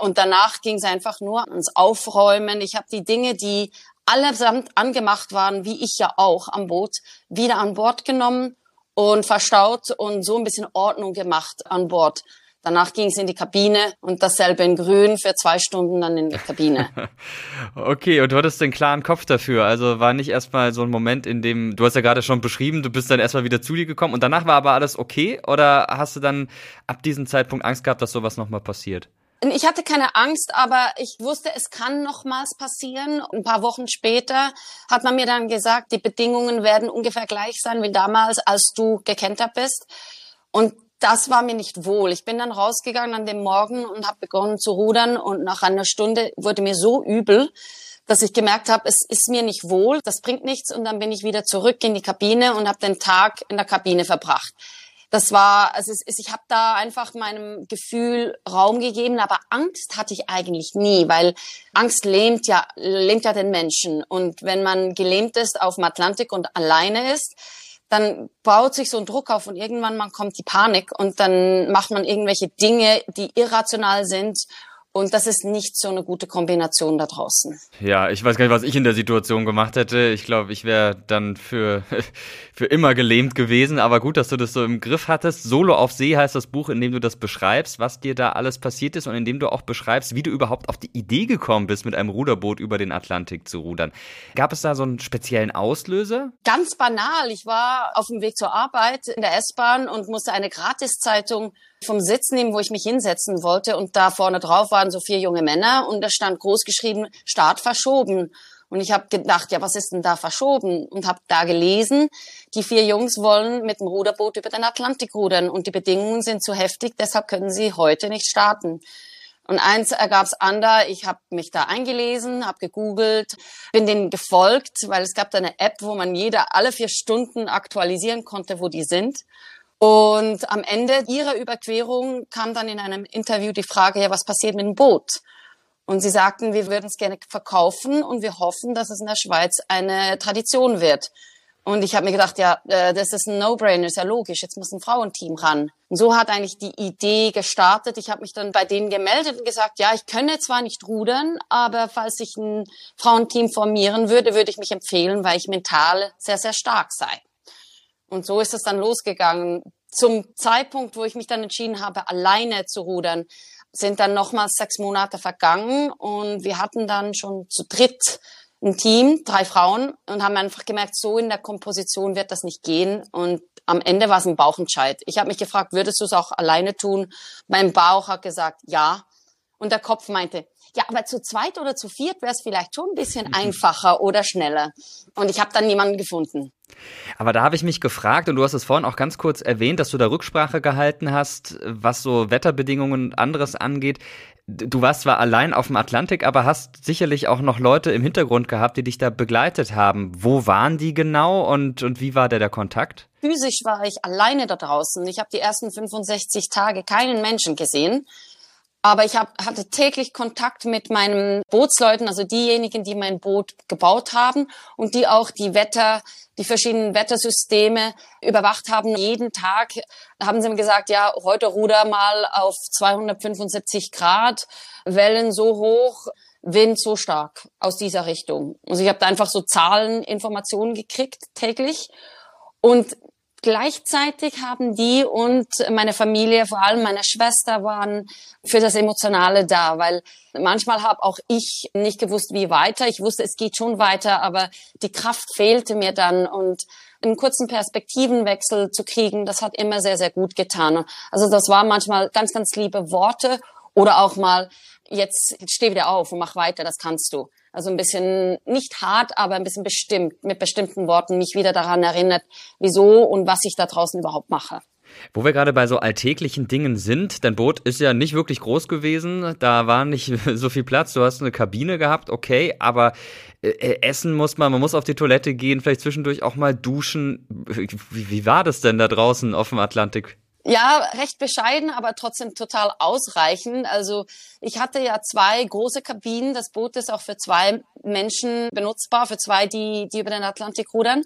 H: Und danach ging es einfach nur ans Aufräumen. Ich habe die Dinge, die allesamt angemacht waren, wie ich ja auch am Boot, wieder an Bord genommen und verstaut und so ein bisschen Ordnung gemacht an Bord. Danach ging es in die Kabine und dasselbe in Grün für zwei Stunden dann in die Kabine.
C: okay, und du hattest den klaren Kopf dafür. Also war nicht erstmal so ein Moment, in dem, du hast ja gerade schon beschrieben, du bist dann erstmal wieder zu dir gekommen und danach war aber alles okay? Oder hast du dann ab diesem Zeitpunkt Angst gehabt, dass sowas nochmal passiert?
H: Ich hatte keine Angst, aber ich wusste, es kann nochmals passieren. Ein paar Wochen später hat man mir dann gesagt, die Bedingungen werden ungefähr gleich sein wie damals, als du gekentert bist. Und das war mir nicht wohl. Ich bin dann rausgegangen an dem Morgen und habe begonnen zu rudern und nach einer Stunde wurde mir so übel, dass ich gemerkt habe, es ist mir nicht wohl, das bringt nichts und dann bin ich wieder zurück in die Kabine und habe den Tag in der Kabine verbracht das war, also es ich habe da einfach meinem Gefühl Raum gegeben, aber Angst hatte ich eigentlich nie, weil Angst lähmt ja, lähmt ja den Menschen. Und wenn man gelähmt ist auf dem Atlantik und alleine ist, dann baut sich so ein Druck auf und irgendwann man kommt die Panik und dann macht man irgendwelche Dinge, die irrational sind und das ist nicht so eine gute Kombination da draußen.
C: Ja, ich weiß gar nicht, was ich in der Situation gemacht hätte. Ich glaube, ich wäre dann für, für immer gelähmt gewesen. Aber gut, dass du das so im Griff hattest. Solo auf See heißt das Buch, in dem du das beschreibst, was dir da alles passiert ist und in dem du auch beschreibst, wie du überhaupt auf die Idee gekommen bist, mit einem Ruderboot über den Atlantik zu rudern. Gab es da so einen speziellen Auslöser?
H: Ganz banal. Ich war auf dem Weg zur Arbeit in der S-Bahn und musste eine Gratiszeitung vom Sitz nehmen, wo ich mich hinsetzen wollte. Und da vorne drauf waren so vier junge Männer und da stand groß geschrieben, Start verschoben. Und ich habe gedacht, ja, was ist denn da verschoben? Und habe da gelesen, die vier Jungs wollen mit dem Ruderboot über den Atlantik rudern und die Bedingungen sind zu heftig, deshalb können sie heute nicht starten. Und eins ergab's ander, ich habe mich da eingelesen, habe gegoogelt, bin denen gefolgt, weil es gab da eine App, wo man jeder alle vier Stunden aktualisieren konnte, wo die sind. Und am Ende ihrer Überquerung kam dann in einem Interview die Frage, ja, was passiert mit dem Boot? Und sie sagten, wir würden es gerne verkaufen und wir hoffen, dass es in der Schweiz eine Tradition wird. Und ich habe mir gedacht, ja, äh, das ist ein No-Brainer, ist ja logisch, jetzt muss ein Frauenteam ran. Und so hat eigentlich die Idee gestartet. Ich habe mich dann bei denen gemeldet und gesagt, ja, ich könne zwar nicht rudern, aber falls ich ein Frauenteam formieren würde, würde ich mich empfehlen, weil ich mental sehr, sehr stark sei. Und so ist es dann losgegangen. Zum Zeitpunkt, wo ich mich dann entschieden habe, alleine zu rudern, sind dann nochmals sechs Monate vergangen und wir hatten dann schon zu dritt ein Team, drei Frauen und haben einfach gemerkt, so in der Komposition wird das nicht gehen und am Ende war es ein Bauchentscheid. Ich habe mich gefragt, würdest du es auch alleine tun? Mein Bauch hat gesagt, ja. Und der Kopf meinte, ja, aber zu zweit oder zu viert wäre es vielleicht schon ein bisschen einfacher oder schneller. Und ich habe dann niemanden gefunden.
C: Aber da habe ich mich gefragt, und du hast es vorhin auch ganz kurz erwähnt, dass du da Rücksprache gehalten hast, was so Wetterbedingungen und anderes angeht. Du warst zwar allein auf dem Atlantik, aber hast sicherlich auch noch Leute im Hintergrund gehabt, die dich da begleitet haben. Wo waren die genau und, und wie war der, der Kontakt?
H: Physisch war ich alleine da draußen. Ich habe die ersten 65 Tage keinen Menschen gesehen. Aber ich hab, hatte täglich Kontakt mit meinen Bootsleuten, also diejenigen, die mein Boot gebaut haben und die auch die Wetter, die verschiedenen Wettersysteme überwacht haben. Jeden Tag haben sie mir gesagt, ja, heute ruder mal auf 275 Grad, Wellen so hoch, Wind so stark aus dieser Richtung. Also ich habe da einfach so Zahlen, Informationen gekriegt täglich. Und Gleichzeitig haben die und meine Familie, vor allem meine Schwester, waren für das Emotionale da, weil manchmal habe auch ich nicht gewusst, wie weiter. Ich wusste, es geht schon weiter, aber die Kraft fehlte mir dann und einen kurzen Perspektivenwechsel zu kriegen, das hat immer sehr, sehr gut getan. Also das war manchmal ganz, ganz liebe Worte oder auch mal, jetzt steh wieder auf und mach weiter, das kannst du. Also ein bisschen nicht hart, aber ein bisschen bestimmt, mit bestimmten Worten mich wieder daran erinnert, wieso und was ich da draußen überhaupt mache.
C: Wo wir gerade bei so alltäglichen Dingen sind, dein Boot ist ja nicht wirklich groß gewesen, da war nicht so viel Platz, du hast eine Kabine gehabt, okay, aber äh, äh, essen muss man, man muss auf die Toilette gehen, vielleicht zwischendurch auch mal duschen. Wie, wie war das denn da draußen auf dem Atlantik?
H: Ja, recht bescheiden, aber trotzdem total ausreichend. Also ich hatte ja zwei große Kabinen. Das Boot ist auch für zwei Menschen benutzbar, für zwei, die, die über den Atlantik rudern.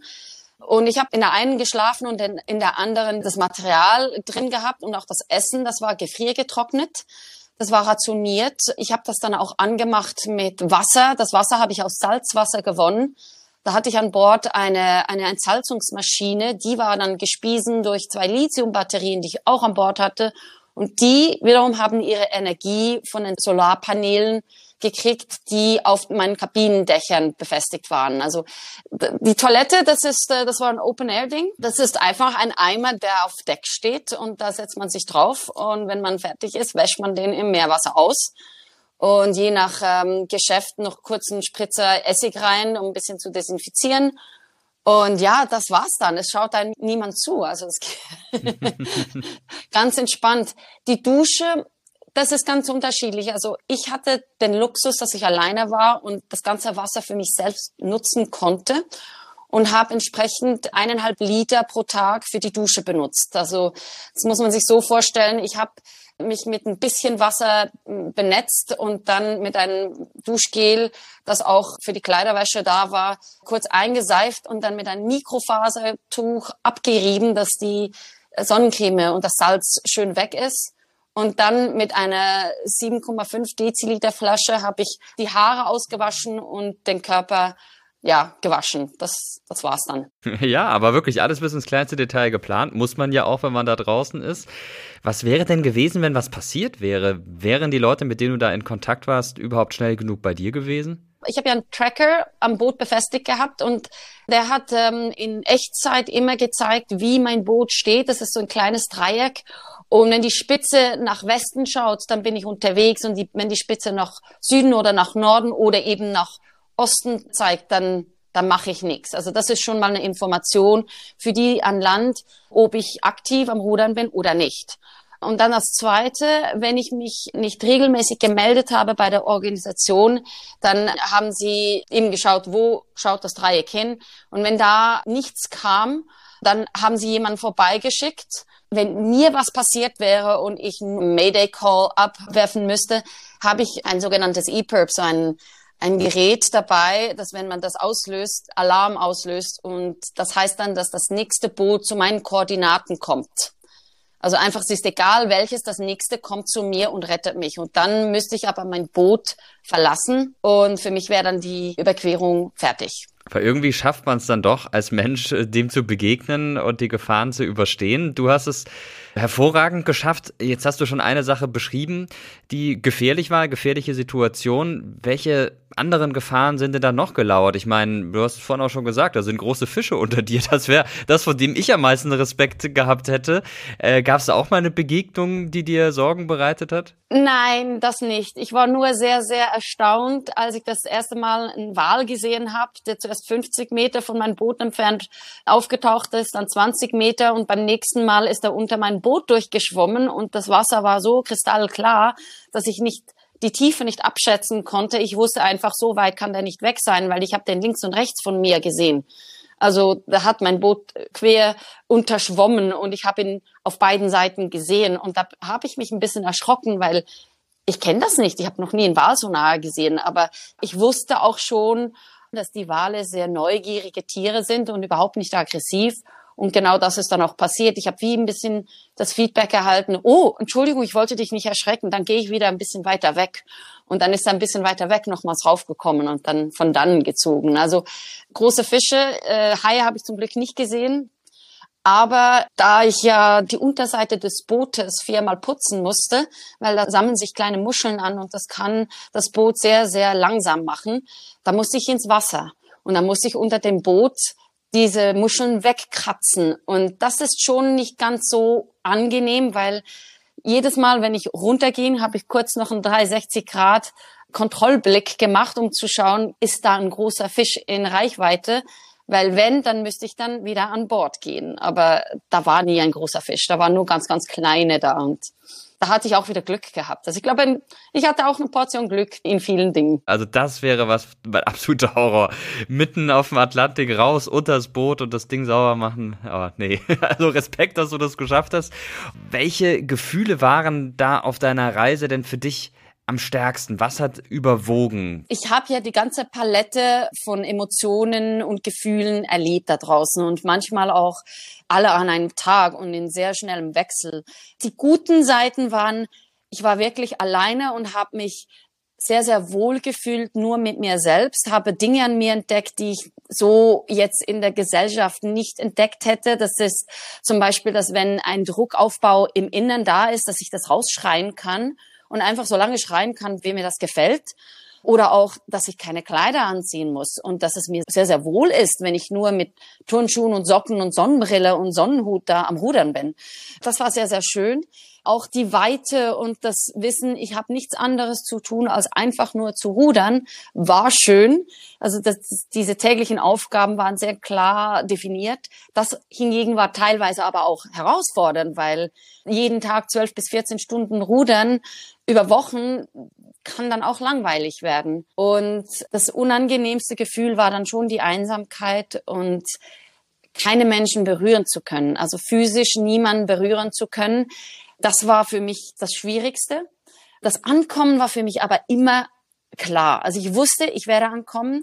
H: Und ich habe in der einen geschlafen und in der anderen das Material drin gehabt und auch das Essen, das war gefriergetrocknet. Das war rationiert. Ich habe das dann auch angemacht mit Wasser. Das Wasser habe ich aus Salzwasser gewonnen. Da hatte ich an Bord eine, eine Entsalzungsmaschine, die war dann gespiesen durch zwei Lithiumbatterien, die ich auch an Bord hatte. Und die wiederum haben ihre Energie von den Solarpanelen gekriegt, die auf meinen Kabinendächern befestigt waren. Also die Toilette, das ist, äh, das war ein Open-Air-Ding. Das ist einfach ein Eimer, der auf Deck steht und da setzt man sich drauf und wenn man fertig ist, wäscht man den im Meerwasser aus und je nach ähm, Geschäft noch kurz einen Spritzer Essig rein, um ein bisschen zu desinfizieren. Und ja, das war's dann. Es schaut dann niemand zu. Also es ganz entspannt. Die Dusche, das ist ganz unterschiedlich. Also ich hatte den Luxus, dass ich alleine war und das ganze Wasser für mich selbst nutzen konnte und habe entsprechend eineinhalb Liter pro Tag für die Dusche benutzt. Also das muss man sich so vorstellen. Ich habe mich mit ein bisschen Wasser hm, benetzt und dann mit einem Duschgel, das auch für die Kleiderwäsche da war, kurz eingeseift und dann mit einem Mikrofasertuch abgerieben, dass die Sonnencreme und das Salz schön weg ist. Und dann mit einer 7,5 Deziliter Flasche habe ich die Haare ausgewaschen und den Körper ja, gewaschen. Das, das war's dann.
C: Ja, aber wirklich alles bis ins kleinste Detail geplant. Muss man ja auch, wenn man da draußen ist. Was wäre denn gewesen, wenn was passiert wäre? Wären die Leute, mit denen du da in Kontakt warst, überhaupt schnell genug bei dir gewesen?
H: Ich habe ja einen Tracker am Boot befestigt gehabt und der hat ähm, in Echtzeit immer gezeigt, wie mein Boot steht. Das ist so ein kleines Dreieck. Und wenn die Spitze nach Westen schaut, dann bin ich unterwegs. Und die, wenn die Spitze nach Süden oder nach Norden oder eben nach Osten zeigt, dann dann mache ich nichts. Also das ist schon mal eine Information für die an Land, ob ich aktiv am Rudern bin oder nicht. Und dann das Zweite, wenn ich mich nicht regelmäßig gemeldet habe bei der Organisation, dann haben sie eben geschaut, wo schaut das Dreieck hin. Und wenn da nichts kam, dann haben sie jemanden vorbeigeschickt wenn mir was passiert wäre und ich einen Mayday Call abwerfen müsste, habe ich ein sogenanntes EPIRB, so ein ein Gerät dabei, dass wenn man das auslöst, Alarm auslöst und das heißt dann, dass das nächste Boot zu meinen Koordinaten kommt. Also einfach, es ist egal, welches das nächste kommt zu mir und rettet mich. Und dann müsste ich aber mein Boot verlassen und für mich wäre dann die Überquerung fertig.
C: Aber irgendwie schafft man es dann doch, als Mensch äh, dem zu begegnen und die Gefahren zu überstehen. Du hast es hervorragend geschafft. Jetzt hast du schon eine Sache beschrieben, die gefährlich war, gefährliche Situation. Welche anderen Gefahren sind denn da noch gelauert? Ich meine, du hast vorhin auch schon gesagt, da sind große Fische unter dir. Das wäre das, von dem ich am meisten Respekt gehabt hätte. Äh, Gab es da auch mal eine Begegnung, die dir Sorgen bereitet hat?
H: Nein, das nicht. Ich war nur sehr, sehr erstaunt, als ich das erste Mal einen Wal gesehen habe, der zuerst 50 Meter von meinem Boot entfernt aufgetaucht ist, dann 20 Meter und beim nächsten Mal ist er unter mein Boot durchgeschwommen und das Wasser war so kristallklar, dass ich nicht die Tiefe nicht abschätzen konnte. Ich wusste einfach, so weit kann der nicht weg sein, weil ich habe den links und rechts von mir gesehen. Also da hat mein Boot quer unterschwommen und ich habe ihn auf beiden Seiten gesehen und da habe ich mich ein bisschen erschrocken, weil ich kenne das nicht. Ich habe noch nie einen Wal so nahe gesehen, aber ich wusste auch schon, dass die Wale sehr neugierige Tiere sind und überhaupt nicht aggressiv und genau das ist dann auch passiert. Ich habe wie ein bisschen das Feedback erhalten, oh, Entschuldigung, ich wollte dich nicht erschrecken, dann gehe ich wieder ein bisschen weiter weg. Und dann ist er ein bisschen weiter weg nochmals raufgekommen und dann von dann gezogen. Also große Fische, äh, Haie habe ich zum Glück nicht gesehen. Aber da ich ja die Unterseite des Bootes viermal putzen musste, weil da sammeln sich kleine Muscheln an und das kann das Boot sehr, sehr langsam machen, da musste ich ins Wasser. Und dann musste ich unter dem Boot diese Muscheln wegkratzen. Und das ist schon nicht ganz so angenehm, weil jedes Mal, wenn ich runterging, habe ich kurz noch einen 360 Grad Kontrollblick gemacht, um zu schauen, ist da ein großer Fisch in Reichweite? Weil wenn, dann müsste ich dann wieder an Bord gehen. Aber da war nie ein großer Fisch, da waren nur ganz, ganz kleine da und da hatte ich auch wieder Glück gehabt. Also ich glaube, ich hatte auch eine Portion Glück in vielen Dingen.
C: Also das wäre was, absoluter Horror. Mitten auf dem Atlantik raus, unter das Boot und das Ding sauber machen. Aber nee, also Respekt, dass du das geschafft hast. Welche Gefühle waren da auf deiner Reise denn für dich am stärksten? Was hat überwogen?
H: Ich habe ja die ganze Palette von Emotionen und Gefühlen erlebt da draußen und manchmal auch alle an einem Tag und in sehr schnellem Wechsel. Die guten Seiten waren, ich war wirklich alleine und habe mich sehr, sehr wohl gefühlt nur mit mir selbst, habe Dinge an mir entdeckt, die ich so jetzt in der Gesellschaft nicht entdeckt hätte. Das ist zum Beispiel, dass wenn ein Druckaufbau im Innern da ist, dass ich das rausschreien kann und einfach so lange schreien kann, wie mir das gefällt. Oder auch, dass ich keine Kleider anziehen muss und dass es mir sehr, sehr wohl ist, wenn ich nur mit Turnschuhen und Socken und Sonnenbrille und Sonnenhut da am Rudern bin. Das war sehr, sehr schön auch die Weite und das Wissen, ich habe nichts anderes zu tun, als einfach nur zu rudern, war schön. Also das, diese täglichen Aufgaben waren sehr klar definiert. Das hingegen war teilweise aber auch herausfordernd, weil jeden Tag zwölf bis 14 Stunden rudern über Wochen kann dann auch langweilig werden. Und das unangenehmste Gefühl war dann schon die Einsamkeit und keine Menschen berühren zu können, also physisch niemanden berühren zu können. Das war für mich das Schwierigste. Das Ankommen war für mich aber immer klar. Also ich wusste, ich werde ankommen.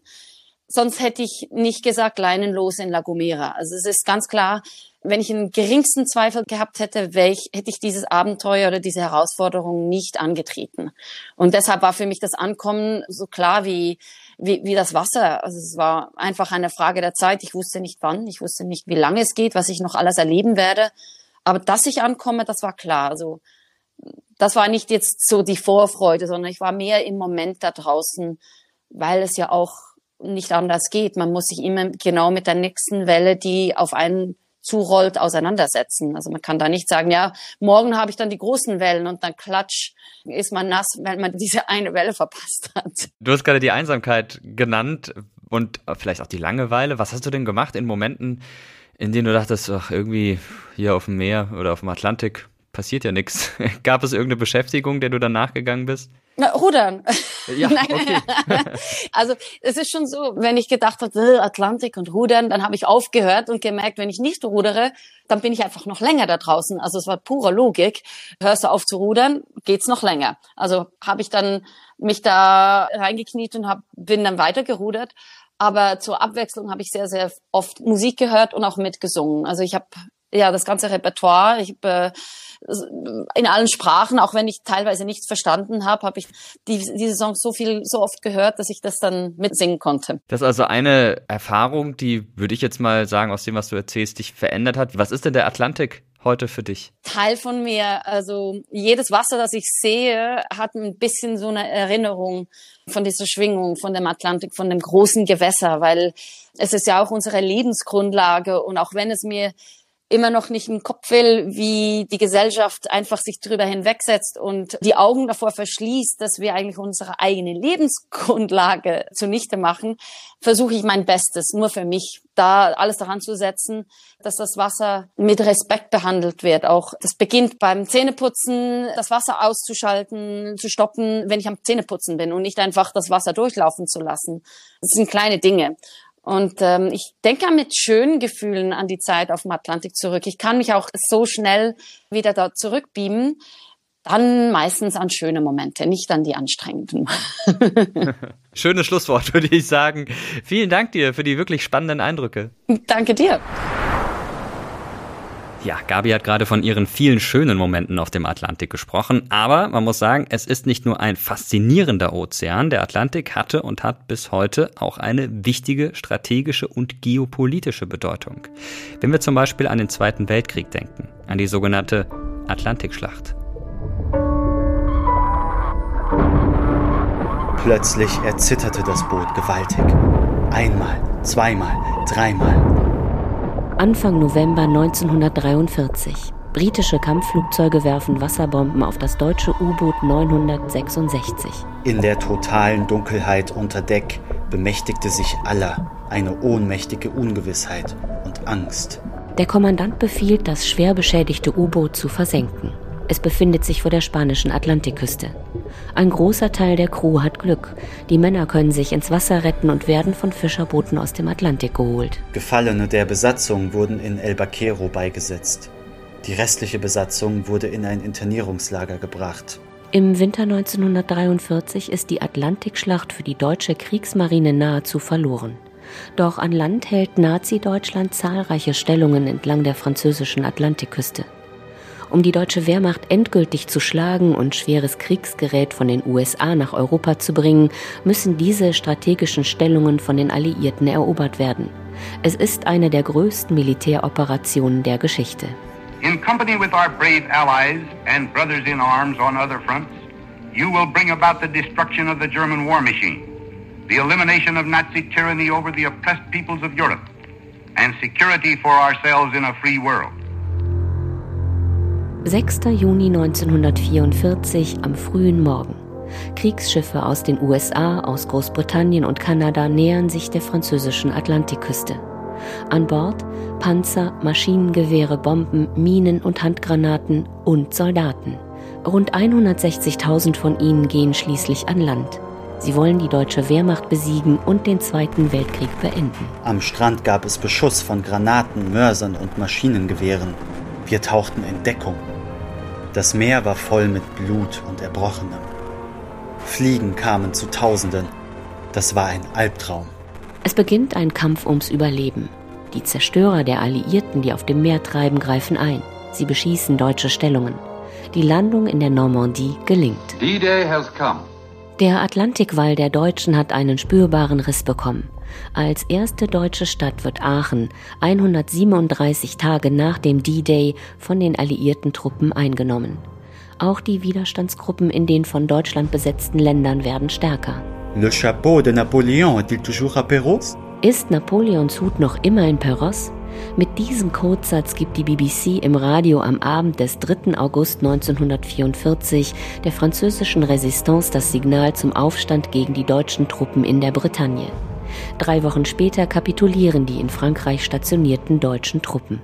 H: Sonst hätte ich nicht gesagt, leinenlos in La Gomera. Also es ist ganz klar, wenn ich einen geringsten Zweifel gehabt hätte, ich, hätte ich dieses Abenteuer oder diese Herausforderung nicht angetreten. Und deshalb war für mich das Ankommen so klar wie, wie, wie das Wasser. Also es war einfach eine Frage der Zeit. Ich wusste nicht wann, ich wusste nicht, wie lange es geht, was ich noch alles erleben werde. Aber dass ich ankomme, das war klar. Also das war nicht jetzt so die Vorfreude, sondern ich war mehr im Moment da draußen, weil es ja auch nicht anders geht. Man muss sich immer genau mit der nächsten Welle, die auf einen zurollt, auseinandersetzen. Also man kann da nicht sagen, ja, morgen habe ich dann die großen Wellen und dann klatsch, ist man nass, weil man diese eine Welle verpasst hat.
C: Du hast gerade die Einsamkeit genannt und vielleicht auch die Langeweile. Was hast du denn gemacht in Momenten, in denen du dachtest, ach, irgendwie hier auf dem Meer oder auf dem Atlantik passiert ja nichts. Gab es irgendeine Beschäftigung, der du dann nachgegangen bist?
H: Na, rudern.
C: Ja, okay.
H: also es ist schon so, wenn ich gedacht habe, äh, Atlantik und Rudern, dann habe ich aufgehört und gemerkt, wenn ich nicht rudere, dann bin ich einfach noch länger da draußen. Also es war pure Logik. Hörst du auf zu rudern, geht's noch länger. Also habe ich dann mich da reingekniet und hab, bin dann weiter gerudert. Aber zur Abwechslung habe ich sehr, sehr oft Musik gehört und auch mitgesungen. Also ich habe ja das ganze Repertoire. Ich habe äh, in allen Sprachen, auch wenn ich teilweise nichts verstanden habe, habe ich die, diese Songs so viel, so oft gehört, dass ich das dann mitsingen konnte.
C: Das ist also eine Erfahrung, die würde ich jetzt mal sagen, aus dem, was du erzählst, dich verändert hat. Was ist denn der Atlantik heute für dich?
H: Teil von mir. Also jedes Wasser, das ich sehe, hat ein bisschen so eine Erinnerung von dieser Schwingung, von dem Atlantik, von dem großen Gewässer, weil es ist ja auch unsere Lebensgrundlage. Und auch wenn es mir immer noch nicht im Kopf will, wie die Gesellschaft einfach sich drüber hinwegsetzt und die Augen davor verschließt, dass wir eigentlich unsere eigene Lebensgrundlage zunichte machen, versuche ich mein Bestes, nur für mich, da alles daran zu setzen, dass das Wasser mit Respekt behandelt wird. Auch das beginnt beim Zähneputzen, das Wasser auszuschalten, zu stoppen, wenn ich am Zähneputzen bin und nicht einfach das Wasser durchlaufen zu lassen. Das sind kleine Dinge. Und ähm, ich denke mit schönen Gefühlen an die Zeit auf dem Atlantik zurück. Ich kann mich auch so schnell wieder da zurückbeamen. Dann meistens an schöne Momente, nicht an die anstrengenden.
C: Schönes Schlusswort, würde ich sagen. Vielen Dank dir für die wirklich spannenden Eindrücke.
H: Danke dir.
C: Ja, Gabi hat gerade von ihren vielen schönen Momenten auf dem Atlantik gesprochen, aber man muss sagen, es ist nicht nur ein faszinierender Ozean, der Atlantik hatte und hat bis heute auch eine wichtige strategische und geopolitische Bedeutung. Wenn wir zum Beispiel an den Zweiten Weltkrieg denken, an die sogenannte Atlantikschlacht.
B: Plötzlich erzitterte das Boot gewaltig. Einmal, zweimal, dreimal.
A: Anfang November 1943. Britische Kampfflugzeuge werfen Wasserbomben auf das deutsche U-Boot 966.
B: In der totalen Dunkelheit unter Deck bemächtigte sich aller eine ohnmächtige Ungewissheit und Angst.
A: Der Kommandant befiehlt, das schwer beschädigte U-Boot zu versenken. Es befindet sich vor der spanischen Atlantikküste. Ein großer Teil der Crew hat Glück. Die Männer können sich ins Wasser retten und werden von Fischerbooten aus dem Atlantik geholt.
B: Gefallene der Besatzung wurden in El Baquero beigesetzt. Die restliche Besatzung wurde in ein Internierungslager gebracht.
A: Im Winter 1943 ist die Atlantikschlacht für die deutsche Kriegsmarine nahezu verloren. Doch an Land hält Nazi-Deutschland zahlreiche Stellungen entlang der französischen Atlantikküste. Um die deutsche Wehrmacht endgültig zu schlagen und schweres Kriegsgerät von den USA nach Europa zu bringen, müssen diese strategischen Stellungen von den Alliierten erobert werden. Es ist eine der größten Militäroperationen der Geschichte.
I: In company with our brave allies and brothers in arms on other fronts, you will bring about the destruction of the German war machine, the elimination of Nazi tyranny over the oppressed peoples of Europe, and security for ourselves in a free world.
A: 6. Juni 1944 am frühen Morgen. Kriegsschiffe aus den USA, aus Großbritannien und Kanada nähern sich der französischen Atlantikküste. An Bord Panzer, Maschinengewehre, Bomben, Minen und Handgranaten und Soldaten. Rund 160.000 von ihnen gehen schließlich an Land. Sie wollen die deutsche Wehrmacht besiegen und den Zweiten Weltkrieg beenden.
B: Am Strand gab es Beschuss von Granaten, Mörsern und Maschinengewehren. Wir tauchten in Deckung. Das Meer war voll mit Blut und Erbrochenem. Fliegen kamen zu Tausenden. Das war ein Albtraum.
A: Es beginnt ein Kampf ums Überleben. Die Zerstörer der Alliierten, die auf dem Meer treiben, greifen ein. Sie beschießen deutsche Stellungen. Die Landung in der Normandie gelingt.
I: D-Day has come.
A: Der Atlantikwall der Deutschen hat einen spürbaren Riss bekommen. Als erste deutsche Stadt wird Aachen 137 Tage nach dem D-Day von den alliierten Truppen eingenommen. Auch die Widerstandsgruppen in den von Deutschland besetzten Ländern werden stärker.
B: Le chapeau de Napoléon est-il toujours à Perros?
A: Ist Napoleons Hut noch immer in Perros? Mit diesem Codesatz gibt die BBC im Radio am Abend des 3. August 1944 der französischen Resistance das Signal zum Aufstand gegen die deutschen Truppen in der Bretagne. Drei Wochen später kapitulieren die in Frankreich stationierten deutschen Truppen.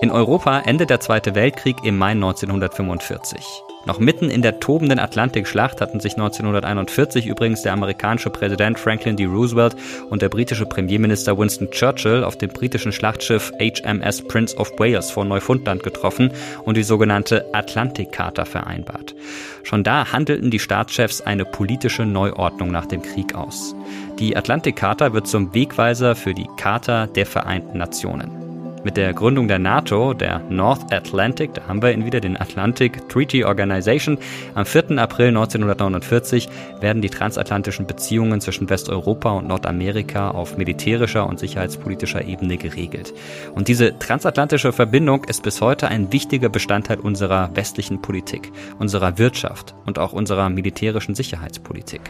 C: In Europa endet der Zweite Weltkrieg im Mai 1945. Noch mitten in der tobenden Atlantikschlacht hatten sich 1941 übrigens der amerikanische Präsident Franklin D. Roosevelt und der britische Premierminister Winston Churchill auf dem britischen Schlachtschiff HMS Prince of Wales vor Neufundland getroffen und die sogenannte Atlantikcharta vereinbart. Schon da handelten die Staatschefs eine politische Neuordnung nach dem Krieg aus. Die Atlantikcharta wird zum Wegweiser für die Charta der Vereinten Nationen. Mit der Gründung der NATO, der North Atlantic, da haben wir ihn wieder, den Atlantic Treaty Organization, am 4. April 1949 werden die transatlantischen Beziehungen zwischen Westeuropa und Nordamerika auf militärischer und sicherheitspolitischer Ebene geregelt. Und diese transatlantische Verbindung ist bis heute ein wichtiger Bestandteil unserer westlichen Politik, unserer Wirtschaft und auch unserer militärischen Sicherheitspolitik.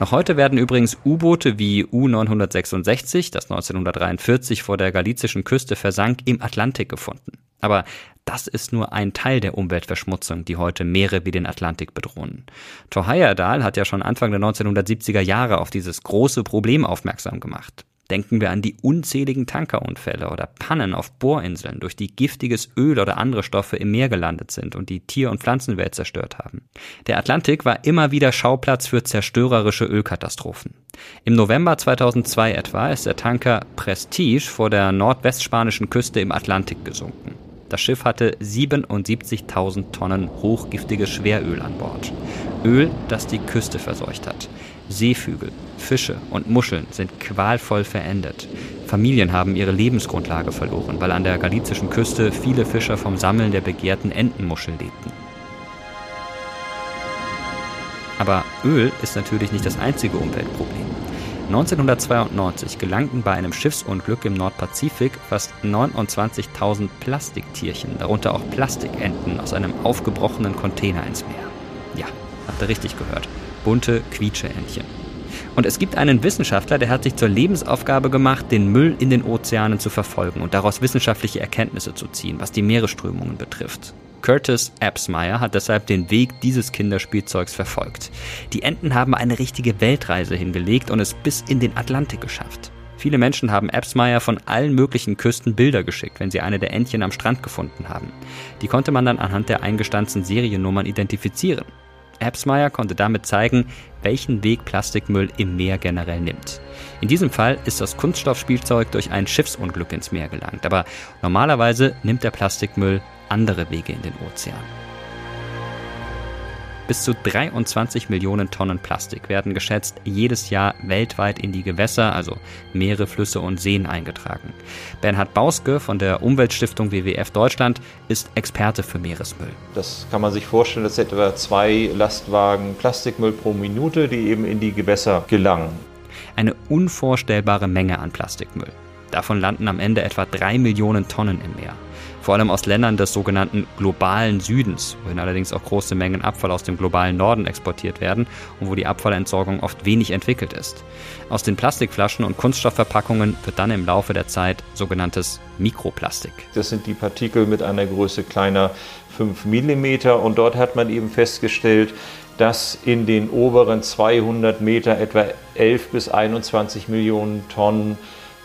C: Noch heute werden übrigens U-Boote wie U-966, das 1943 vor der galizischen Küste versank, im Atlantik gefunden. Aber das ist nur ein Teil der Umweltverschmutzung, die heute Meere wie den Atlantik bedrohen. Thor Heyerdahl hat ja schon Anfang der 1970er Jahre auf dieses große Problem aufmerksam gemacht. Denken wir an die unzähligen Tankerunfälle oder Pannen auf Bohrinseln, durch die giftiges Öl oder andere Stoffe im Meer gelandet sind und die Tier- und Pflanzenwelt zerstört haben. Der Atlantik war immer wieder Schauplatz für zerstörerische Ölkatastrophen. Im November 2002 etwa ist der Tanker Prestige vor der nordwestspanischen Küste im Atlantik gesunken. Das Schiff hatte 77.000 Tonnen hochgiftiges Schweröl an Bord. Öl, das die Küste verseucht hat. Seevögel, Fische und Muscheln sind qualvoll verendet. Familien haben ihre Lebensgrundlage verloren, weil an der galizischen Küste viele Fischer vom Sammeln der begehrten Entenmuschel lebten. Aber Öl ist natürlich nicht das einzige Umweltproblem. 1992 gelangten bei einem Schiffsunglück im Nordpazifik fast 29.000 Plastiktierchen, darunter auch Plastikenten, aus einem aufgebrochenen Container ins Meer. Ja, habt ihr richtig gehört bunte Quietscheentchen. Und es gibt einen Wissenschaftler, der hat sich zur Lebensaufgabe gemacht, den Müll in den Ozeanen zu verfolgen und daraus wissenschaftliche Erkenntnisse zu ziehen, was die Meeresströmungen betrifft. Curtis Absmeyer hat deshalb den Weg dieses Kinderspielzeugs verfolgt. Die Enten haben eine richtige Weltreise hingelegt und es bis in den Atlantik geschafft. Viele Menschen haben Absmeyer von allen möglichen Küsten Bilder geschickt, wenn sie eine der Entchen am Strand gefunden haben. Die konnte man dann anhand der eingestanzten Seriennummern identifizieren. Absmeyer konnte damit zeigen, welchen Weg Plastikmüll im Meer generell nimmt. In diesem Fall ist das Kunststoffspielzeug durch ein Schiffsunglück ins Meer gelangt, aber normalerweise nimmt der Plastikmüll andere Wege in den Ozean. Bis zu 23 Millionen Tonnen Plastik werden geschätzt jedes Jahr weltweit in die Gewässer, also Meere, Flüsse und Seen eingetragen. Bernhard Bauske von der Umweltstiftung WWF Deutschland ist Experte für Meeresmüll.
J: Das kann man sich vorstellen, das sind etwa zwei Lastwagen Plastikmüll pro Minute, die eben in die Gewässer gelangen.
C: Eine unvorstellbare Menge an Plastikmüll. Davon landen am Ende etwa drei Millionen Tonnen im Meer vor allem aus Ländern des sogenannten globalen Südens, wohin allerdings auch große Mengen Abfall aus dem globalen Norden exportiert werden und wo die Abfallentsorgung oft wenig entwickelt ist. Aus den Plastikflaschen und Kunststoffverpackungen wird dann im Laufe der Zeit sogenanntes Mikroplastik.
J: Das sind die Partikel mit einer Größe kleiner 5 mm und dort hat man eben festgestellt, dass in den oberen 200 Meter etwa 11 bis 21 Millionen Tonnen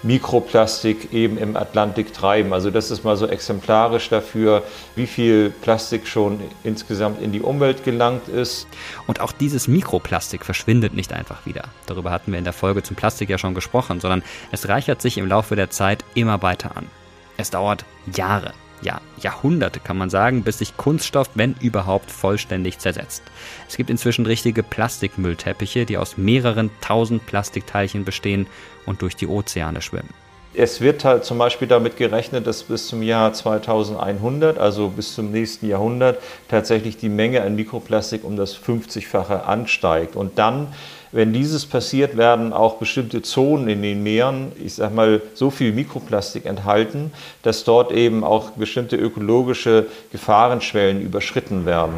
J: Mikroplastik eben im Atlantik treiben. Also das ist mal so exemplarisch dafür, wie viel Plastik schon insgesamt in die Umwelt gelangt ist.
C: Und auch dieses Mikroplastik verschwindet nicht einfach wieder. Darüber hatten wir in der Folge zum Plastik ja schon gesprochen, sondern es reichert sich im Laufe der Zeit immer weiter an. Es dauert Jahre, ja, Jahrhunderte kann man sagen, bis sich Kunststoff, wenn überhaupt, vollständig zersetzt. Es gibt inzwischen richtige Plastikmüllteppiche, die aus mehreren tausend Plastikteilchen bestehen und durch die Ozeane schwimmen.
J: Es wird halt zum Beispiel damit gerechnet, dass bis zum Jahr 2100, also bis zum nächsten Jahrhundert, tatsächlich die Menge an Mikroplastik um das 50-fache ansteigt. Und dann wenn dieses passiert, werden auch bestimmte Zonen in den Meeren, ich sag mal, so viel Mikroplastik enthalten, dass dort eben auch bestimmte ökologische Gefahrenschwellen überschritten werden.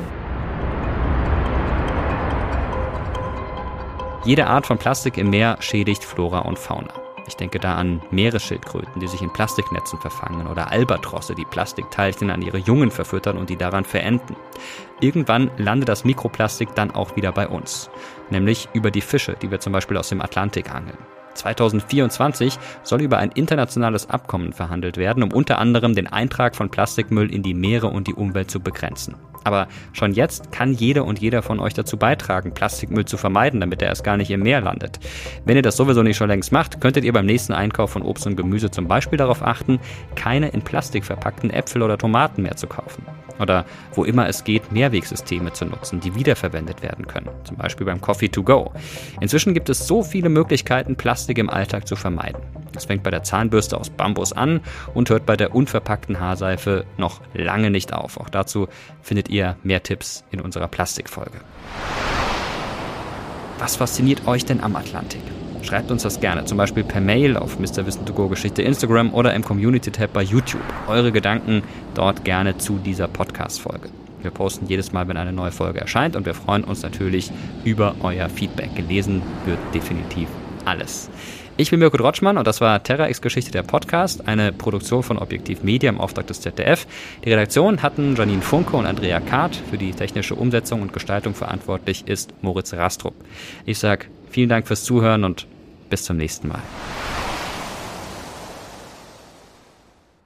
C: Jede Art von Plastik im Meer schädigt Flora und Fauna. Ich denke da an Meeresschildkröten, die sich in Plastiknetzen verfangen oder Albatrosse, die Plastikteilchen an ihre Jungen verfüttern und die daran verenden. Irgendwann landet das Mikroplastik dann auch wieder bei uns, nämlich über die Fische, die wir zum Beispiel aus dem Atlantik angeln. 2024 soll über ein internationales Abkommen verhandelt werden, um unter anderem den Eintrag von Plastikmüll in die Meere und die Umwelt zu begrenzen. Aber schon jetzt kann jede und jeder von euch dazu beitragen, Plastikmüll zu vermeiden, damit er erst gar nicht im Meer landet. Wenn ihr das sowieso nicht schon längst macht, könntet ihr beim nächsten Einkauf von Obst und Gemüse zum Beispiel darauf achten, keine in Plastik verpackten Äpfel oder Tomaten mehr zu kaufen. Oder wo immer es geht, Mehrwegsysteme zu nutzen, die wiederverwendet werden können. Zum Beispiel beim Coffee to go. Inzwischen gibt es so viele Möglichkeiten, Plastik im Alltag zu vermeiden. Es fängt bei der Zahnbürste aus Bambus an und hört bei der unverpackten Haarseife noch lange nicht auf. Auch dazu findet ihr mehr Tipps in unserer Plastikfolge. Was fasziniert euch denn am Atlantik? Schreibt uns das gerne, zum Beispiel per Mail auf Mr. Wissen to Go Geschichte Instagram oder im Community-Tab bei YouTube. Eure Gedanken dort gerne zu dieser Podcast-Folge. Wir posten jedes Mal, wenn eine neue Folge erscheint und wir freuen uns natürlich über euer Feedback. Gelesen wird definitiv alles. Ich bin Mirko Drotschmann und das war Terra X Geschichte der Podcast, eine Produktion von Objektiv Media im Auftrag des ZDF. Die Redaktion hatten Janine Funke und Andrea Kahrt. Für die technische Umsetzung und Gestaltung verantwortlich ist Moritz Rastrup. Ich sage vielen Dank fürs Zuhören und bis zum nächsten Mal.